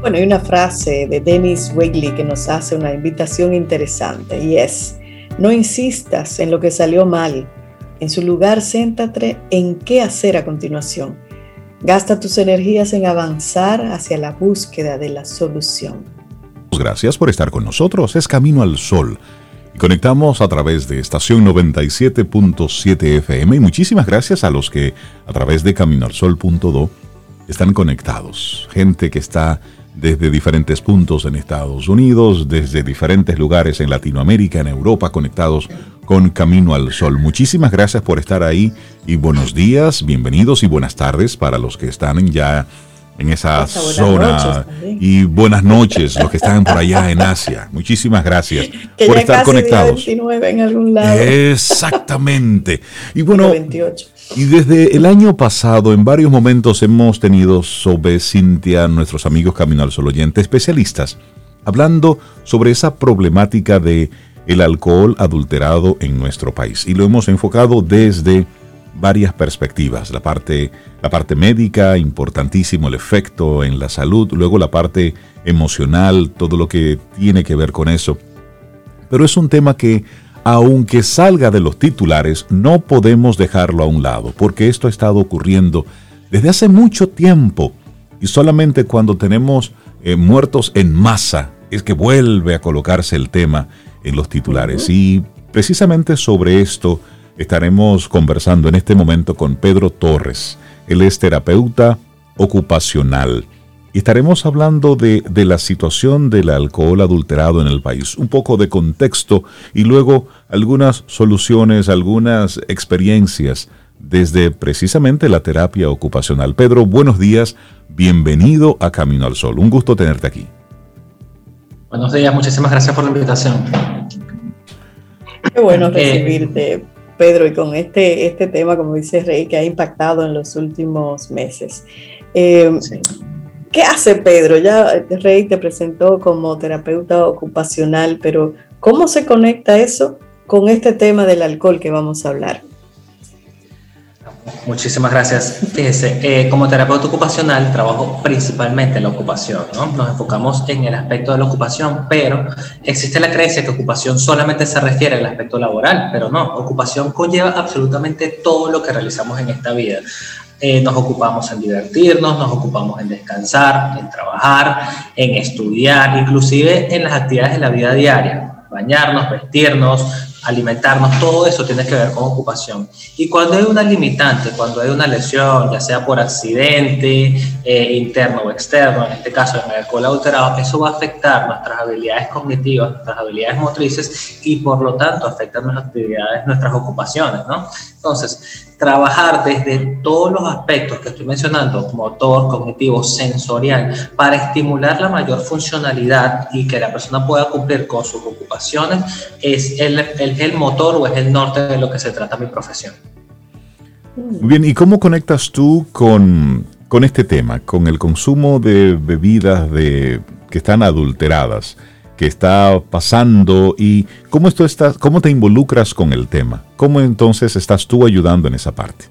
Bueno, hay una frase de Dennis Wegley que nos hace una invitación interesante y es, no insistas en lo que salió mal, en su lugar céntrate en qué hacer a continuación. Gasta tus energías en avanzar hacia la búsqueda de la solución. Gracias por estar con nosotros, es Camino al Sol. y conectamos a través de estación 97.7 FM. Y muchísimas gracias a los que a través de caminoalsol.do están conectados. Gente que está desde diferentes puntos en Estados Unidos, desde diferentes lugares en Latinoamérica, en Europa, conectados con Camino al Sol. Muchísimas gracias por estar ahí y buenos días, bienvenidos y buenas tardes para los que están ya en esa zona. Y buenas noches, los que están por allá en Asia. Muchísimas gracias por estar conectados. en algún lado. Exactamente. Y bueno, y desde el año pasado, en varios momentos hemos tenido sobre Cintia, nuestros amigos Camino al Sol oyente, especialistas, hablando sobre esa problemática de el alcohol adulterado en nuestro país. Y lo hemos enfocado desde varias perspectivas. La parte, la parte médica, importantísimo el efecto en la salud, luego la parte emocional, todo lo que tiene que ver con eso. Pero es un tema que, aunque salga de los titulares, no podemos dejarlo a un lado, porque esto ha estado ocurriendo desde hace mucho tiempo y solamente cuando tenemos eh, muertos en masa es que vuelve a colocarse el tema en los titulares. Y precisamente sobre esto, Estaremos conversando en este momento con Pedro Torres. Él es terapeuta ocupacional. Y estaremos hablando de, de, la situación del alcohol adulterado en el país, un poco de contexto y luego algunas soluciones, algunas experiencias desde precisamente la terapia ocupacional. Pedro, buenos días, bienvenido a Camino al Sol. Un gusto tenerte aquí. Buenos días, muchísimas gracias por la invitación. Qué bueno eh, recibirte. Pedro, y con este, este tema, como dice Rey, que ha impactado en los últimos meses. Eh, ¿Qué hace Pedro? Ya Rey te presentó como terapeuta ocupacional, pero ¿cómo se conecta eso con este tema del alcohol que vamos a hablar? Muchísimas gracias. Eh, como terapeuta ocupacional trabajo principalmente en la ocupación, ¿no? Nos enfocamos en el aspecto de la ocupación, pero existe la creencia que ocupación solamente se refiere al aspecto laboral, pero no, ocupación conlleva absolutamente todo lo que realizamos en esta vida. Eh, nos ocupamos en divertirnos, nos ocupamos en descansar, en trabajar, en estudiar, inclusive en las actividades de la vida diaria, bañarnos, vestirnos, alimentarnos, todo eso tiene que ver con ocupación. Y cuando hay una limitante, cuando hay una lesión, ya sea por accidente, eh, interno o externo, en este caso en el alcohol alterado, eso va a afectar nuestras habilidades cognitivas, nuestras habilidades motrices y por lo tanto afecta nuestras actividades, nuestras ocupaciones, ¿no? Entonces, trabajar desde todos los aspectos que estoy mencionando, motor, cognitivo, sensorial, para estimular la mayor funcionalidad y que la persona pueda cumplir con sus ocupaciones, es el, el, motor o es el norte de lo que se trata mi profesión. Bien, ¿y cómo conectas tú con, con este tema, con el consumo de bebidas de, que están adulteradas? Que está pasando y cómo, esto está, cómo te involucras con el tema. ¿Cómo entonces estás tú ayudando en esa parte?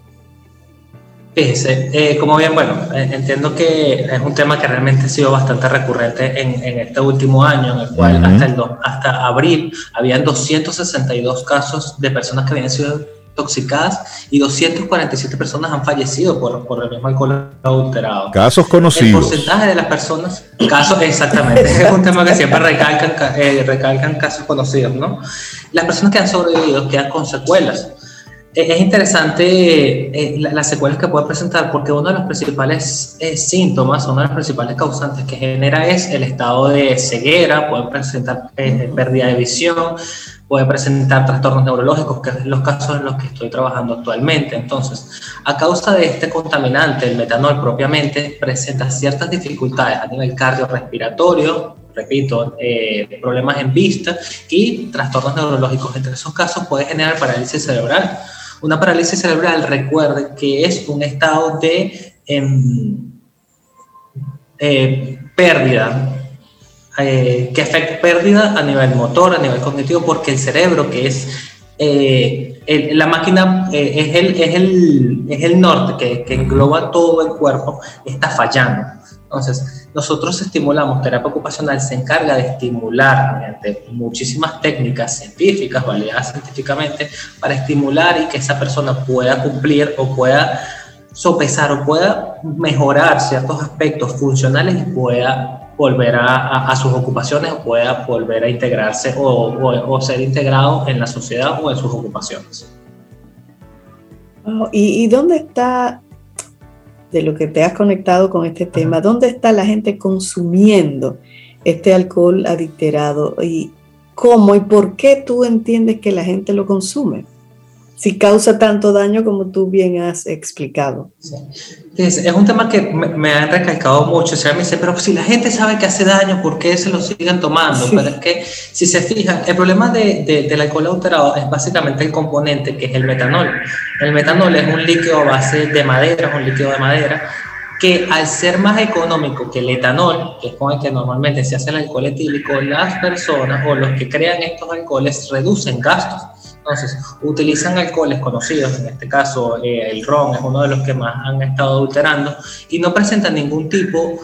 Fíjese, eh, como bien, bueno, eh, entiendo que es un tema que realmente ha sido bastante recurrente en, en este último año, en el cual hasta, el hasta abril habían 262 casos de personas que habían sido intoxicadas y 247 personas han fallecido por, por el mismo alcohol adulterado. Casos conocidos. El porcentaje de las personas, casos exactamente, es un tema que siempre recalcan, eh, recalcan casos conocidos, ¿no? Las personas que han sobrevivido quedan con secuelas. Eh, es interesante eh, las secuelas que puede presentar porque uno de los principales síntomas, una de las principales causantes que genera es el estado de ceguera, puede presentar pérdida de visión, puede presentar trastornos neurológicos, que es los casos en los que estoy trabajando actualmente. Entonces, a causa de este contaminante, el metanol propiamente presenta ciertas dificultades a nivel cardiorrespiratorio, repito, eh, problemas en vista y trastornos neurológicos. Entre esos casos puede generar parálisis cerebral. Una parálisis cerebral, recuerde que es un estado de em, eh, pérdida eh, que afecta pérdida a nivel motor, a nivel cognitivo, porque el cerebro, que es eh, la máquina, eh, es, el, es, el, es, el, norte que, que, engloba todo el cuerpo, está fallando. Entonces, nosotros estimulamos, terapia ocupacional se encarga de estimular mediante muchísimas técnicas científicas, validadas científicamente, para estimular y que esa persona pueda cumplir o pueda sopesar o pueda mejorar ciertos aspectos funcionales y pueda volver a, sus ocupaciones o pueda volver a integrarse o, o, ser integrado en la sociedad o en sus ocupaciones. ¿y, ¿Y dónde está, de lo que te has conectado con este tema, dónde está la gente consumiendo este alcohol adulterado y cómo y por qué tú entiendes que la gente lo consume? Si causa tanto daño como tú bien has explicado. Es, un tema que me, ha recalcado mucho. O sea, me dice, pero si la gente sabe que hace daño, ¿por qué se lo siguen tomando? Pero es que, si se fijan, el problema de, del alcohol adulterado es básicamente el componente que es el metanol. El metanol es un líquido a base de madera, es un líquido de madera, que al ser más económico que el etanol, que es con el que normalmente se hace el alcohol etílico, las personas o los que crean estos alcoholes reducen gastos entonces, utilizan alcoholes conocidos, en este caso eh, el ron es uno de los que más han estado adulterando, y no presentan ningún tipo,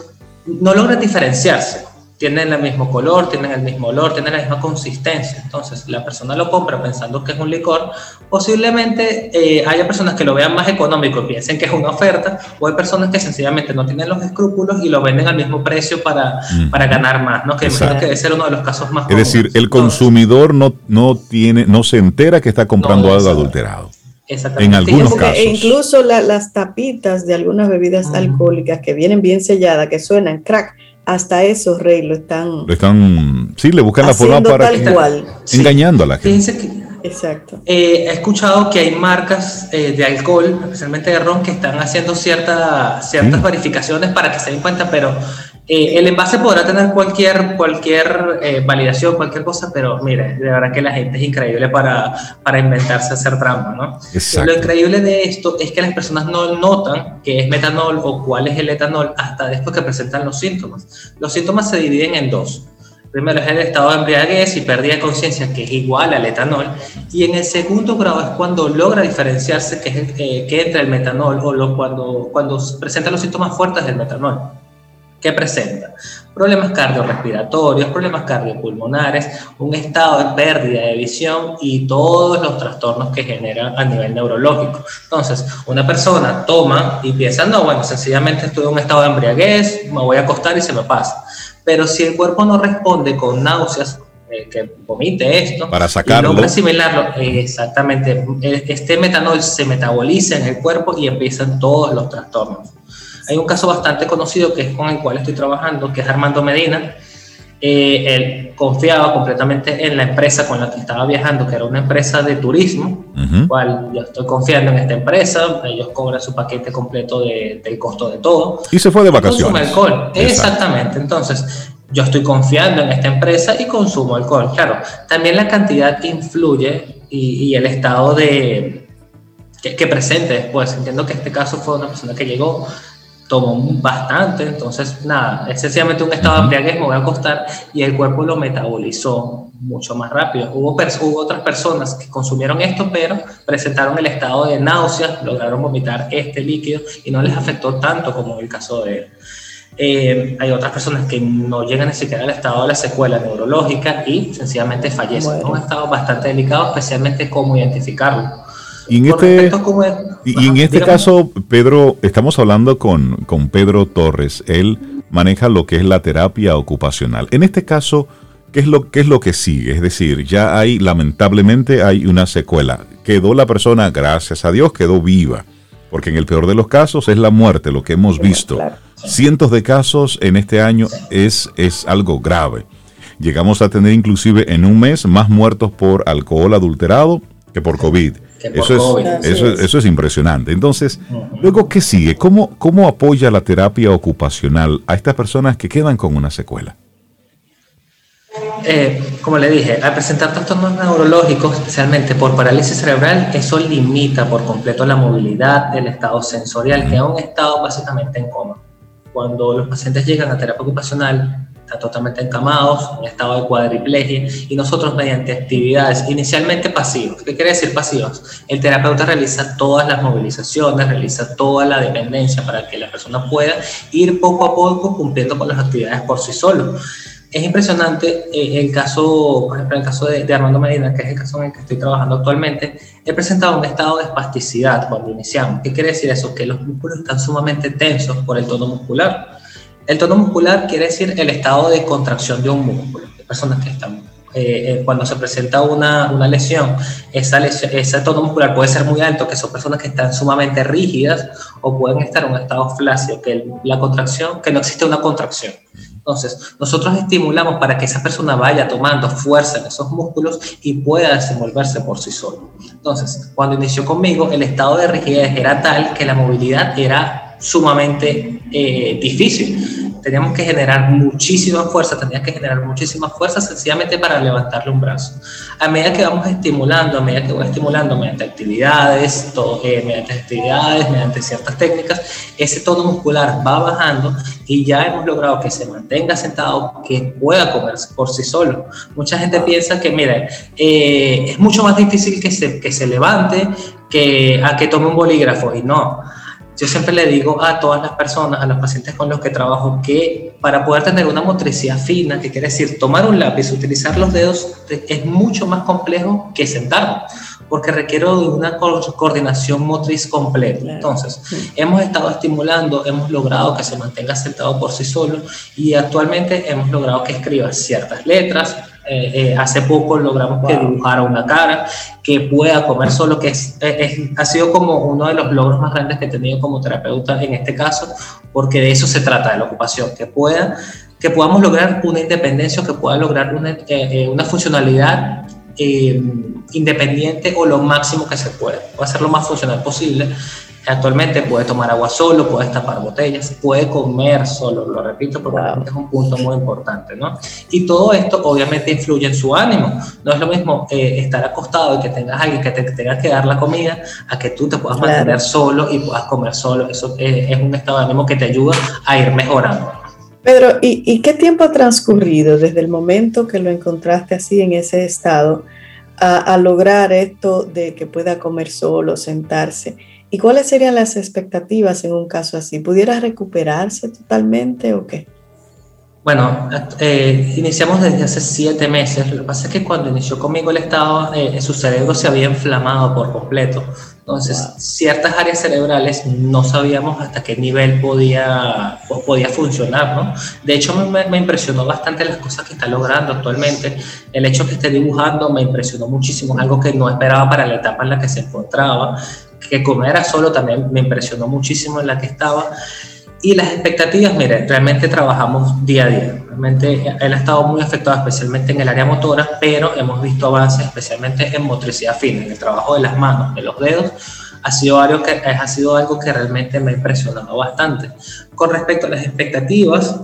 no logran diferenciarse tienen el mismo color, tienen el mismo olor, tienen la misma consistencia. Entonces, la persona lo compra pensando que es un licor. Posiblemente eh, haya personas que lo vean más económico y piensen que es una oferta, o hay personas que sencillamente no tienen los escrúpulos y lo venden al mismo precio para, para ganar más, ¿no? Que creo que debe ser uno de los casos más Es decir, el consumidor no, no, tiene, no se entera que está comprando algo adulterado. Exactamente. En algunos casos. Incluso las tapitas de algunas bebidas alcohólicas que vienen bien selladas, que suenan crack, hasta eso, Rey, lo están. Lo están. Sí, le buscan la forma para. Tal cual. Engañando a la gente. Exacto. Eh, he escuchado que hay marcas eh, de alcohol, especialmente de ron, que están haciendo ciertas verificaciones para que se den cuenta, pero eh, el envase podrá tener cualquier, cualquier eh, validación, cualquier cosa, pero mire, de verdad que la gente es increíble para, para inventarse hacer trampa, ¿no? Lo increíble de esto es que las personas no notan que es metanol o cuál es el etanol hasta después que presentan los síntomas. Los síntomas se dividen en dos. Primero es el estado de embriaguez y pérdida de conciencia, que es igual al etanol. Y en el segundo grado es cuando logra diferenciarse que, es eh, que entre el metanol o lo, cuando, cuando presenta los síntomas fuertes del metanol. ¿Qué presenta? Problemas cardiorrespiratorios, problemas cardiopulmonares, un estado de pérdida de visión y todos los trastornos que generan a nivel neurológico. Entonces, una persona toma y piensa, no, bueno, sencillamente estoy en un estado de embriaguez, me voy a acostar y se me pasa. Pero si el cuerpo no responde con náuseas, eh, que vomite esto, para sacarlo. Y logra asimilarlo, exactamente, este metanol se metaboliza en el cuerpo y empiezan todos los trastornos. Hay un caso bastante conocido que es con el cual estoy trabajando, que es Armando Medina. Eh, él confiaba completamente en la empresa con la que estaba viajando, que era una empresa de turismo, cual yo estoy confiando en esta empresa, ellos cobran su paquete completo de, del costo de todo. Y se fue de vacaciones. Consume alcohol, exactamente. Entonces, yo estoy confiando en esta empresa y consumo alcohol. Claro, también la cantidad influye y, y el estado de que, que, presente después. Entiendo que este caso fue una persona que llegó tomó bastante, entonces nada, es sencillamente un estado de embriaguez, me voy a acostar y el cuerpo lo metabolizó mucho más rápido. Hubo, hubo otras personas que consumieron esto, pero presentaron el estado de náuseas, lograron vomitar este líquido y no les afectó tanto como en el caso de él. Eh, hay otras personas que no llegan ni siquiera al estado de la secuela neurológica y sencillamente fallecen. Es un estado bastante delicado, especialmente cómo identificarlo. Y en este, y, en este caso, Pedro, estamos hablando con, con Pedro Torres. Él maneja lo que es la terapia ocupacional. En este caso, ¿qué es lo, qué es lo que sigue? Es decir, ya hay, lamentablemente, hay una secuela. Quedó la persona, gracias a Dios, quedó viva. Porque en el peor de los casos es la muerte, lo que hemos visto. Cientos de casos en este año es, es algo grave. Llegamos a tener inclusive en un mes más muertos por alcohol adulterado que por COVID. Eso es, eso, eso es impresionante. Entonces, luego, ¿qué sigue? ¿Cómo, ¿Cómo apoya la terapia ocupacional a estas personas que quedan con una secuela? Eh, como le dije, al presentar trastornos neurológicos, especialmente por parálisis cerebral, eso limita por completo la movilidad, el estado sensorial, que es un estado básicamente en coma. Cuando los pacientes llegan a terapia ocupacional, están totalmente encamados, en estado de cuadriplegia, y nosotros mediante actividades inicialmente pasivas, ¿qué quiere decir pasivas? El terapeuta realiza todas las movilizaciones, realiza toda la dependencia para que la persona pueda ir poco a poco cumpliendo con las actividades por sí solo. Es impresionante eh, el caso, por ejemplo, el caso de, de, Armando Medina, que es el caso en el que estoy trabajando actualmente, he presentado un estado de espasticidad cuando iniciamos. ¿Qué quiere decir eso? Que los músculos están sumamente tensos por el tono muscular El tono muscular quiere decir el estado de contracción de un músculo. Hay personas que están eh, eh, cuando se presenta una, una lesión, esa lesión, ese tono muscular puede ser muy alto, que son personas que están sumamente rígidas, o pueden estar en un estado flácido, que la contracción, que no existe una contracción. Entonces, nosotros estimulamos para que esa persona vaya tomando fuerza en esos músculos y pueda desenvolverse por sí solo. Entonces, cuando inició conmigo, el estado de rigidez era tal que la movilidad era sumamente eh, difícil teníamos que generar muchísima fuerza, tenías que generar muchísima fuerza sencillamente para levantarle un brazo. A medida que vamos estimulando, a medida que voy estimulando mediante actividades, todo, eh, mediante actividades, mediante ciertas técnicas, ese tono muscular va bajando y ya hemos logrado que se mantenga sentado, que pueda comer por sí solo. Mucha gente piensa que, miren, eh, es mucho más difícil que se, que se levante que a que tome un bolígrafo y no yo siempre le digo a todas las personas, a los pacientes con los que trabajo, que para poder tener una motricidad fina, que quiere decir tomar un lápiz, utilizar los dedos, es mucho más complejo que sentarnos, porque requiere de una coordinación motriz completa. Entonces, hemos estado estimulando, hemos logrado que se mantenga sentado por sí solo y actualmente hemos logrado que escriba ciertas letras, eh, eh, hace poco logramos que dibujara una cara, que pueda comer solo, que es, ha sido como uno de los logros más grandes que he tenido como terapeuta en este caso, porque de eso se trata, de la ocupación, que pueda que podamos lograr una independencia, que pueda lograr una, eh, una funcionalidad independiente o lo máximo que se pueda, o hacer lo más funcional posible Actualmente puede tomar agua solo, puede tapar botellas, puede comer solo, lo repito porque es un punto muy importante, ¿no? Y todo esto obviamente influye en su ánimo. No es lo mismo eh, estar acostado y que tengas alguien que te tenga que dar la comida a que tú te puedas mantener solo y puedas comer solo. Eso es, un estado de ánimo que te ayuda a ir mejorando. Pedro, ¿y, ¿y qué tiempo ha transcurrido desde el momento que lo encontraste así en ese estado a, a lograr esto de que pueda comer solo, sentarse? ¿Y cuáles serían las expectativas en un caso así? ¿Pudiera recuperarse totalmente o qué? Bueno, eh, iniciamos desde hace siete meses. Lo que pasa es que cuando inició conmigo el estado, eh, su cerebro se había inflamado por completo. Entonces, ciertas áreas cerebrales no sabíamos hasta qué nivel podía, podía funcionar, ¿no? De hecho, me, me, impresionó bastante las cosas que está logrando actualmente. El hecho que esté dibujando me impresionó muchísimo, es algo que no esperaba para la etapa en la que se encontraba que comer a solo también me impresionó muchísimo en la que estaba. Y las expectativas, mire, realmente trabajamos día a día. Realmente él ha estado muy afectado, especialmente en el área motora, pero hemos visto avances, especialmente en motricidad fina, en el trabajo de las manos, de los dedos. Ha sido, algo que, ha sido algo que realmente me ha impresionado bastante. Con respecto a las expectativas,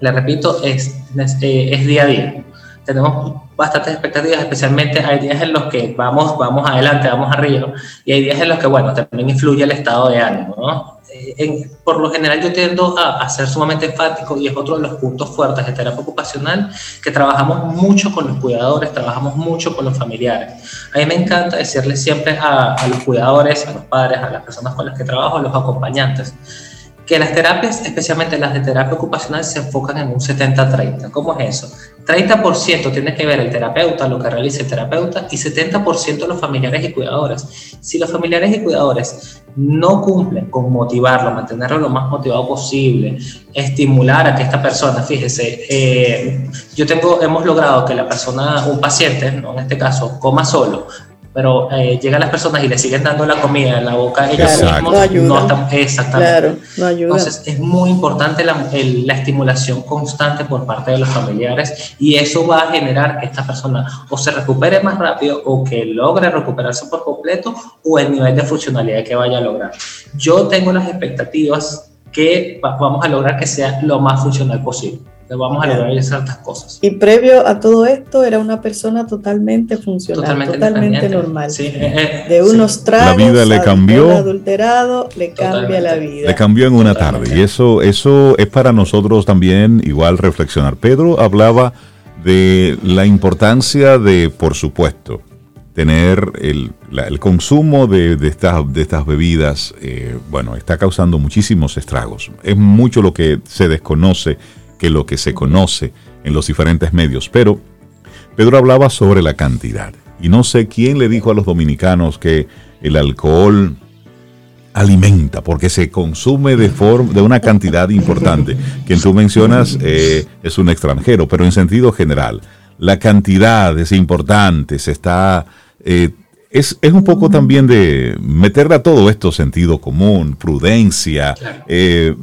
le repito, es, es, eh, es día a día. Tenemos bastantes expectativas, especialmente hay días en los que vamos, vamos adelante, vamos arriba, y hay días en los que, bueno, también influye el estado de ánimo, ¿no? Eh, por lo general yo tiendo a, a, ser sumamente enfático y es otro de los puntos fuertes de terapia ocupacional que trabajamos mucho con los cuidadores, trabajamos mucho con los familiares. A mí me encanta decirle siempre a, a los cuidadores, a los padres, a las personas con las que trabajo, a los acompañantes, que las terapias, especialmente las de terapia ocupacional, se enfocan en un 70-30. ¿Cómo es eso? 30% tiene que ver el terapeuta, lo que realiza el terapeuta, y 70% los familiares y cuidadores. Si los familiares y cuidadores no cumplen con motivarlo, mantenerlo lo más motivado posible, estimular a que esta persona, fíjese, eh, yo tengo, hemos logrado que la persona, un paciente, ¿no? en este caso, coma solo, pero eh, llegan las personas y le siguen dando la comida en la boca ellos mismos, no, ayuda. no están, exactamente. Claro, no ayuda. Entonces es muy importante la, el, la, estimulación constante por parte de los familiares y eso va a generar que esta persona o se recupere más rápido o que logre recuperarse por completo o el nivel de funcionalidad que vaya a lograr. Yo tengo las expectativas que vamos a lograr que sea lo más funcional posible vamos a lograr ciertas cosas. Y previo a todo esto era una persona totalmente funcional, totalmente, normal. Sí, eh, eh, de unos tragos, la vida le cambió, adulterado, le cambia la vida. Le cambió en una tarde y eso, eso es para nosotros también igual reflexionar. Pedro hablaba de la importancia de, por supuesto, tener el, la, el consumo de, de, estas, de estas bebidas, eh, bueno, está causando muchísimos estragos. Es mucho lo que se desconoce que lo que se conoce en los diferentes medios. Pero Pedro hablaba sobre la cantidad. Y no sé quién le dijo a los dominicanos que el alcohol alimenta, porque se consume de, forma, de una cantidad importante. Quien tú mencionas eh, es un extranjero, pero en sentido general, la cantidad es importante, se está... Eh, es, un poco también de meterle a todo esto sentido común, prudencia, eh,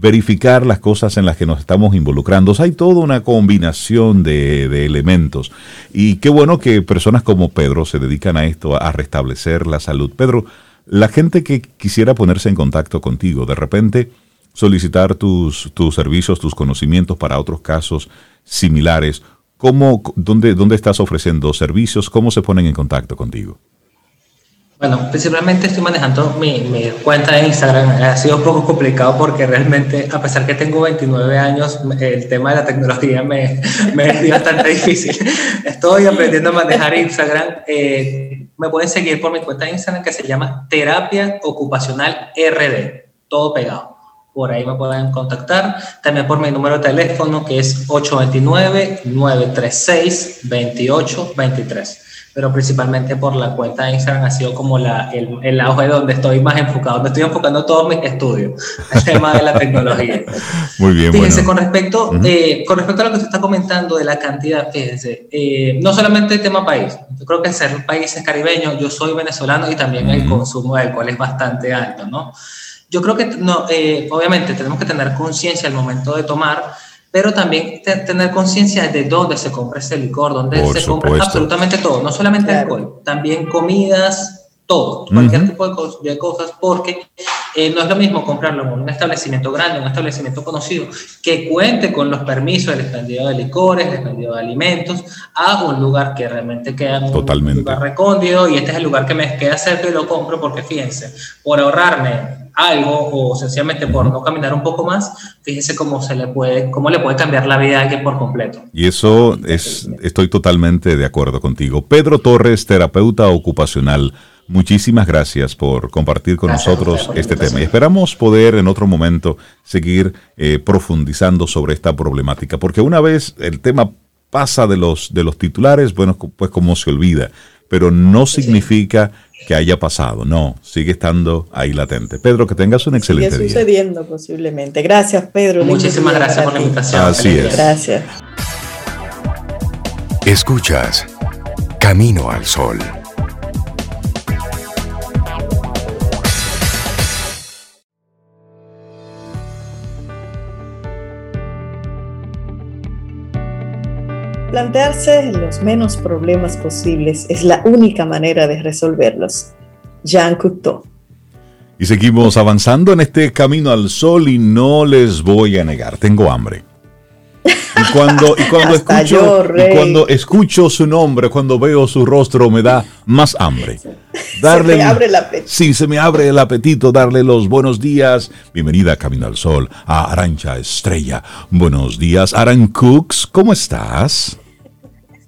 verificar las cosas en las que nos estamos involucrando. hay toda una combinación de, de, elementos. Y qué bueno que personas como Pedro se dedican a esto, a restablecer la salud. Pedro, la gente que quisiera ponerse en contacto contigo, de repente solicitar tus, tus servicios, tus conocimientos para otros casos similares, ¿cómo, dónde, ¿dónde estás ofreciendo servicios? ¿Cómo se ponen en contacto contigo? Bueno, principalmente estoy manejando mi, cuenta de Instagram. Ha sido un poco complicado porque realmente, a pesar que tengo 29 años, el tema de la tecnología me, me es bastante difícil. Estoy aprendiendo a manejar Instagram. Eh, me pueden seguir por mi cuenta de Instagram que se llama Terapia Ocupacional RD, todo pegado. Por ahí me pueden contactar. También por mi número de teléfono que es 829-936-2823 pero principalmente por la cuenta de Instagram ha sido como la, el, el auge donde estoy más enfocado, donde estoy enfocando todos mis estudios, el tema de la tecnología. Muy bien. Fíjense, con, respecto, eh, con respecto a lo que usted está comentando de la cantidad, fíjense, eh, no solamente el tema país, yo creo que ser países caribeños, yo soy venezolano y también el consumo de alcohol es bastante alto, ¿no? Yo creo que, no, eh, obviamente, tenemos que tener conciencia al momento de tomar, pero también tener conciencia de dónde se compra ese licor, dónde se compra absolutamente todo, no solamente alcohol, también comidas, todo, cualquier tipo de, cosas, porque eh, no es lo mismo comprarlo en un establecimiento grande, un establecimiento conocido, que cuente con los permisos del expendido de licores, el expendido de alimentos, a un lugar que realmente queda en un lugar recóndito y este es el lugar que me queda cerca y lo compro porque fíjense, por ahorrarme algo o sencillamente por no caminar un poco más, fíjese cómo se le puede, cómo le puede cambiar la vida a alguien por completo. Y eso es, estoy totalmente de acuerdo contigo. Pedro Torres, terapeuta ocupacional. Muchísimas gracias por compartir con nosotros este tema y esperamos poder en otro momento seguir eh, profundizando sobre esta problemática, porque una vez el tema pasa de los, de los titulares, bueno, pues como se olvida, pero no significa que haya pasado. No, sigue estando ahí latente. Pedro, que tengas un excelente sigue sucediendo posiblemente. Gracias, Pedro. Muchísimas gracias por la invitación. Así es. Gracias. Escuchas Camino al Sol. Plantearse los menos problemas posibles es la única manera de resolverlos. Jean Cocteau. Y seguimos avanzando en este camino al sol y no les voy a negar, tengo hambre. Y cuando, y cuando, escucho, y cuando escucho su nombre, cuando veo su rostro, me da más hambre. Darle, se me abre el apetito. Sí, se me abre el apetito, darle los buenos días. Bienvenida a Camino al Sol, a Arancha Estrella. Buenos días, Aran Cooks, ¿cómo estás?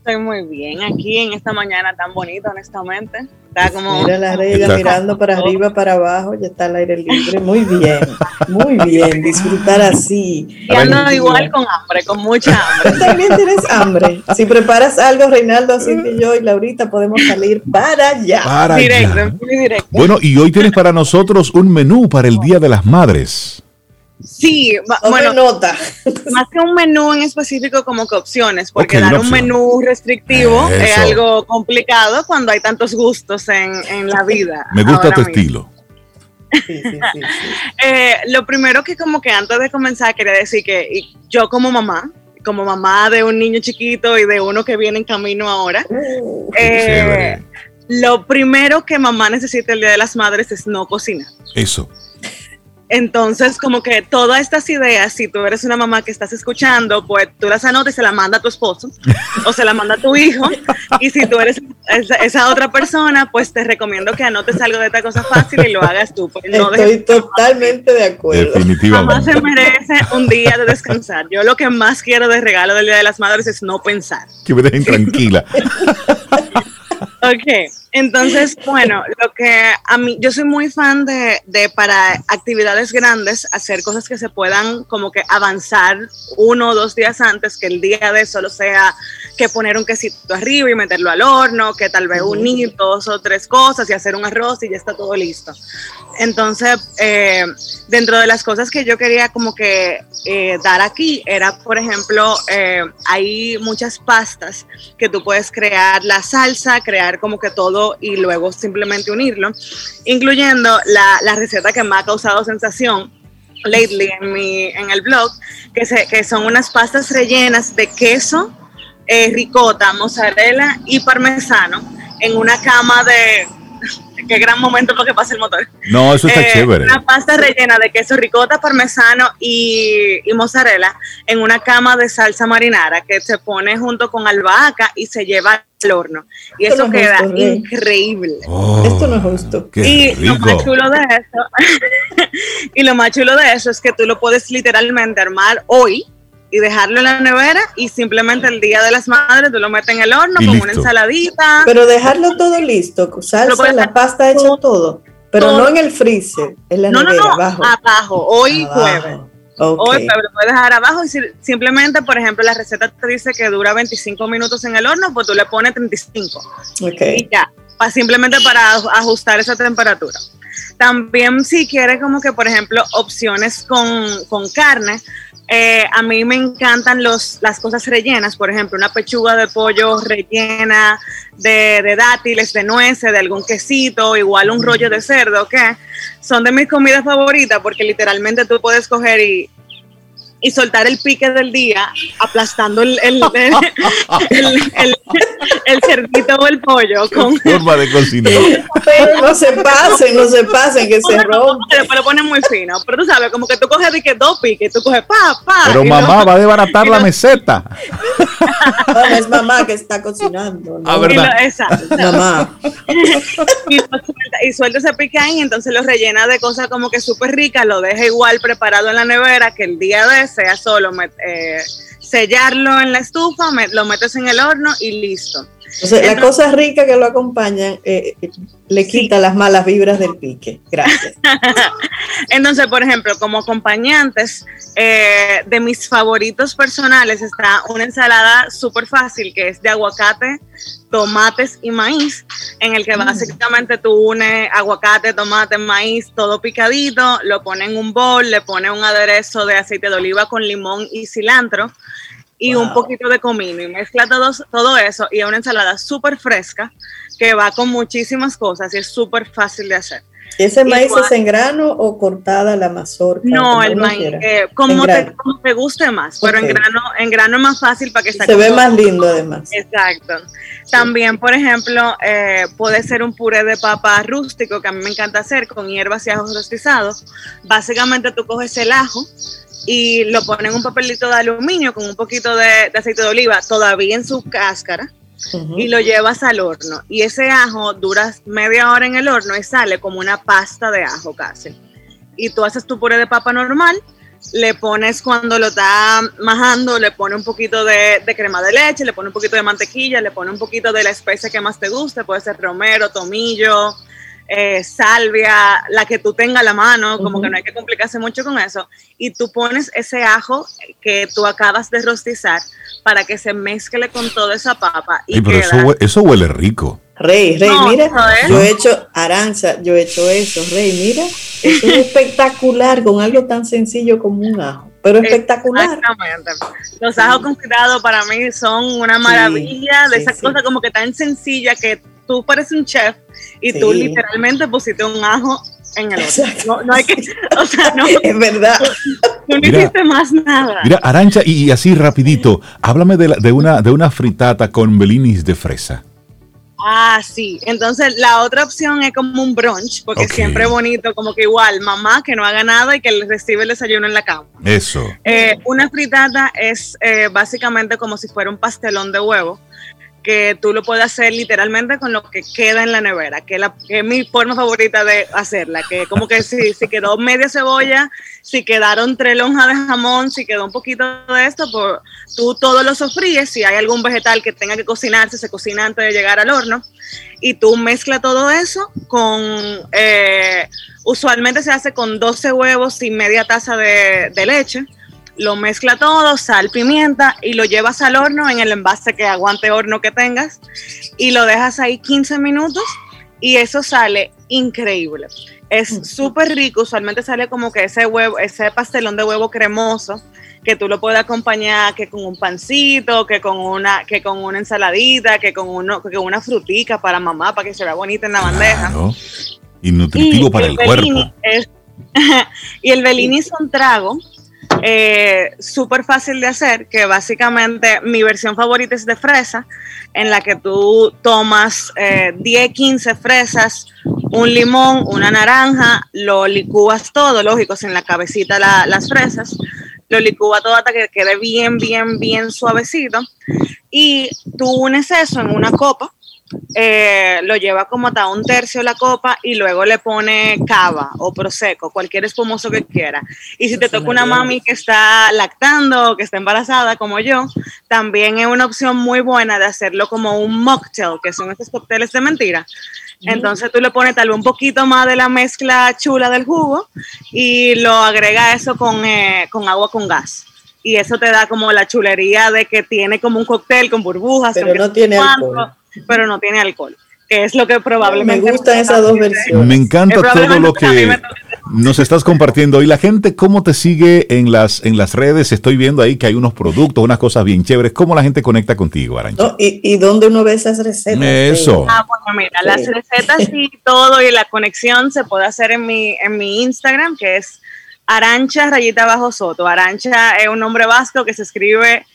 Estoy muy bien aquí en esta mañana tan bonita, honestamente. Está como. Mira la reina mirando para arriba, para abajo, ya está al aire libre. Muy bien, muy bien. Disfrutar así. Y ando igual con hambre, con mucha hambre. Tú también tienes hambre. Si preparas algo, Reinaldo, así que yo y Laurita podemos salir para allá. Para directo, muy directo. Bueno, y hoy tienes para nosotros un menú para el Día de las Madres. Sí, bueno, nota. más que un menú en específico como que opciones, porque dar un menú restrictivo es algo complicado cuando hay tantos gustos en, la vida. Me gusta tu estilo. Eh, lo primero que como que antes de comenzar quería decir que yo como mamá, como mamá de un niño chiquito y de uno que viene en camino ahora, uh, eh, lo primero que mamá necesita el Día de las Madres es no cocinar. Eso. Entonces, como que todas estas ideas, si tú eres una mamá que estás escuchando, pues tú las anotas y se las manda a tu esposo o se la manda a tu hijo. Y si tú eres esa, otra persona, pues te recomiendo que anotes algo de esta cosa fácil y lo hagas tú. Pues Estoy totalmente de acuerdo. Definitivamente. Mamá se merece un día de descansar. Yo lo que más quiero de regalo del Día de las Madres es no pensar. Que me dejen tranquila. Ok, entonces, bueno, lo que a mí, yo soy muy fan de, de, para actividades grandes, hacer cosas que se puedan como que avanzar uno o dos días antes, que el día de solo sea que poner un quesito arriba y meterlo al horno, que tal vez unir dos o tres cosas y hacer un arroz y ya está todo listo. Entonces, eh, dentro de las cosas que yo quería como que eh, dar aquí era, por ejemplo, eh, hay muchas pastas que tú puedes crear la salsa, crear como que todo y luego simplemente unirlo, incluyendo la, receta que me ha causado sensación lately en, mi, en el blog, que, se, que son unas pastas rellenas de queso, ricota, mozzarella y parmesano en una cama de qué gran momento para que pase el motor. No, eso está Eh, chévere. Una pasta rellena de queso ricota, parmesano y, y mozzarella en una cama de salsa marinara que se pone junto con albahaca y se lleva al horno. Y Esto eso no queda justo, increíble. Oh, Esto no es justo. Qué y lo más rico. chulo de eso, y lo más chulo de eso es que tú lo puedes literalmente armar hoy y dejarlo en la nevera y simplemente el día de las madres tú lo metes en el horno Y con una ensaladita. Pero dejarlo todo listo, salsa, la pasta hecha todo. Pero Todo. no en el freezer, en la no, no, nevera, no, abajo. abajo, hoy jueves. Hoy pero lo puedes dejar abajo y si- simplemente, por ejemplo, la receta te dice que dura 25 minutos en el horno, pues tú le pones 35 Ok. y ya, simplemente para aj- ajustar esa temperatura. También si quieres como que, por ejemplo, opciones con, con carne, eh, a mí me encantan los, las cosas rellenas, por ejemplo, una pechuga de pollo rellena de, de dátiles, de nueces, de algún quesito, igual un rollo de cerdo, que son de mis comidas favoritas porque literalmente tú puedes coger y, y soltar el pique del día aplastando el, el, el, el- el- cerdito o el pollo con, Forma de cocinar. Pero no se pasen, no se pasen, que se rompe. Después lo pones muy fino. Pero tú sabes, como que tú coges de que dos piques, tú coges pa, pa. Pero y mamá va a desbaratar y la meseta. No, es mamá que está cocinando. ¿no? Ah, y ¿verdad? lo- exacto. Mamá. y, lo suelta, y suelta ese pique ahí, entonces lo rellena de cosas como que súper ricas, lo deja igual preparado en la nevera, que el día de sea solo eh, sellarlo en la estufa, me- lo metes en el horno y listo. O sea, las cosas ricas que lo acompañan eh, le quita las malas vibras del pique. Gracias. Entonces, por ejemplo, como acompañantes, eh, de mis favoritos personales está una ensalada súper fácil que es de aguacate, tomates y maíz, en el que básicamente tú unes aguacate, tomate, maíz, todo picadito, lo pones en un bol, le pones un aderezo de aceite de oliva con limón y cilantro y un poquito de comino y mezcla todo, todo eso y es una ensalada súper fresca que va con muchísimas cosas y es súper fácil de hacer. ¿Ese maíz Igual. es en grano o cortada la mazorca? No, el maíz, eh, como, te, como te guste más, pero en grano, en grano es más fácil para que Se saque ve más lindo además. Exacto. También, por ejemplo, eh, puede ser un puré de papa rústico que a mí me encanta hacer con hierbas y ajos rostizados. Básicamente tú coges el ajo y lo pones en un papelito de aluminio con un poquito de, de aceite de oliva todavía en su cáscara y lo llevas al horno. Y ese ajo dura media hora en el horno y sale como una pasta de ajo casi. Y tú haces tu puré de papa normal, le pones cuando lo está majando, le pones un poquito de, de crema de leche, le pones un poquito de mantequilla, le pones un poquito de la especie que más te guste, puede ser romero, tomillo, eh, salvia, la que tú tengas a la mano, como que no hay que complicarse mucho con eso. Y tú pones ese ajo que tú acabas de rostizar para que se mezcle con toda esa papa. Y pero queda- eso, hue- eso huele rico. Rey, Rey, No, mira, yo he hecho aranza, yo he hecho eso, Rey, mira, eso es espectacular con algo tan sencillo como un ajo, pero espectacular. Exactamente. Los ajos con cuidado para mí son una maravilla de sí, esa sí. cosa como que tan sencilla que tú pareces un chef y Sí. tú literalmente pusiste un ajo en el. Exacto. No, no hay que, o sea, no, Es verdad. tú no Mira. hiciste más nada. Mira, Arancha, y, y así rapidito, háblame de, la- de, una, de una fritata con belinis de fresa. Ah, sí. Entonces, la otra opción es como un brunch, porque siempre es bonito, como que igual, mamá que no haga nada y que le recibe el desayuno en la cama. Eso. Eh, una fritata es eh, básicamente como si fuera un pastelón de huevo, que tú lo puedes hacer literalmente con lo que queda en la nevera, que, es mi forma favorita de hacerla, que como que si, si quedó media cebolla, si quedaron tres lonjas de jamón, si quedó un poquito de esto, pues tú todo lo sofríes, si hay algún vegetal que tenga que cocinarse, se cocina antes de llegar al horno, y tú mezclas todo eso con, eh, usualmente se hace con 12 huevos y media taza de leche, lo mezcla todo, sal, pimienta y lo llevas al horno en el envase que aguante horno que tengas y lo dejas ahí 15 minutos y eso sale increíble. Es súper rico, usualmente sale como que ese huevo, ese pastelón de huevo cremoso que tú lo puedes acompañar que con un pancito, que con una, que con una ensaladita, que con uno, que con una frutica para mamá, para que se vea bonita en la bandeja. Y nutritivo para el, cuerpo. y el Bellini es un trago eh, súper fácil de hacer, que básicamente mi versión favorita es de fresa, en la que tú tomas 10, eh, 15 fresas, un limón, una naranja, lo licúas todo, lógico, sin la cabecita las fresas, lo licúas todo hasta que quede bien, bien, bien suavecito, y tú unes eso en una copa, eh, lo lleva como hasta un tercio la copa y luego le pone cava o prosecco, cualquier espumoso que quiera. Y si te toca una mami que está lactando o que está embarazada como yo, también es una opción muy buena de hacerlo como un mocktail, que son estos cócteles de mentira. Entonces tú le pones tal vez un poquito más de la mezcla chula del jugo y lo agrega eso con, eh, con agua con gas y eso te da como la chulería de que tiene como un cóctel con burbujas. Pero no tiene alcohol pero no tiene alcohol, que es lo que probablemente... Me gustan esas dos versiones. Me encanta todo lo que nos estás compartiendo. Y la gente, ¿cómo te sigue en las, en las redes? Estoy viendo ahí que hay unos productos, unas cosas bien chéveres. ¿Cómo la gente conecta contigo, Arancha? y, ¿Y dónde uno ve esas recetas? Eso. Ah, bueno, mira, las recetas y todo y la conexión se puede hacer en mi, en mi Instagram, que es Arancha Rayita Bajo Soto. Arancha es un nombre vasco que se escribe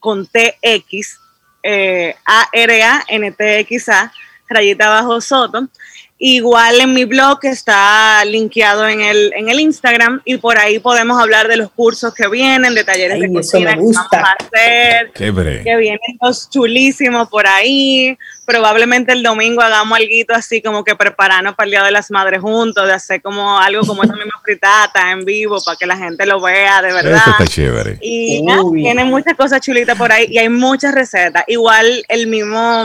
con TX eh, A-R-A-N-T-X-A, rayita bajo Soto. Igual en mi blog está linkeado en el, en el Instagram y por ahí podemos hablar de los cursos que vienen, de talleres de cocina que vamos a hacer, que vienen los chulísimos por ahí. Probablemente el domingo hagamos algo así como que prepararnos para el Día de las Madres juntos, de hacer como algo como esa misma fritata en vivo para que la gente lo vea de verdad. Eso está chévere. Y tiene muchas cosas chulitas por ahí y hay muchas recetas. Igual el mismo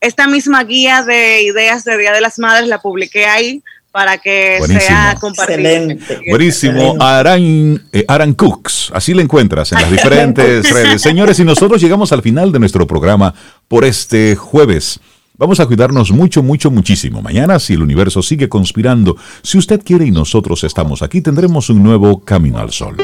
esta misma guía de ideas de Día de las Madres la publiqué ahí para que sea compartida. Buenísimo. Aran, eh, Aran Cooks, así la encuentras en las diferentes redes. Señores, y nosotros llegamos al final de nuestro programa por este jueves. Vamos a cuidarnos mucho, mucho, muchísimo. Mañana, si el universo sigue conspirando, si usted quiere y nosotros estamos aquí, tendremos un nuevo Camino al Sol.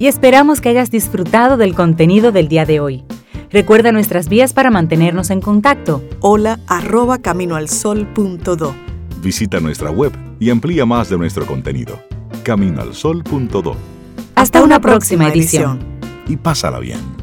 Y esperamos que hayas disfrutado del contenido del día de hoy. Recuerda nuestras vías para mantenernos en contacto. Hola arroba caminoalsol.do. Visita nuestra web y amplía más de nuestro contenido. Caminoalsol.do. Hasta, una, próxima, edición. Y pásala bien.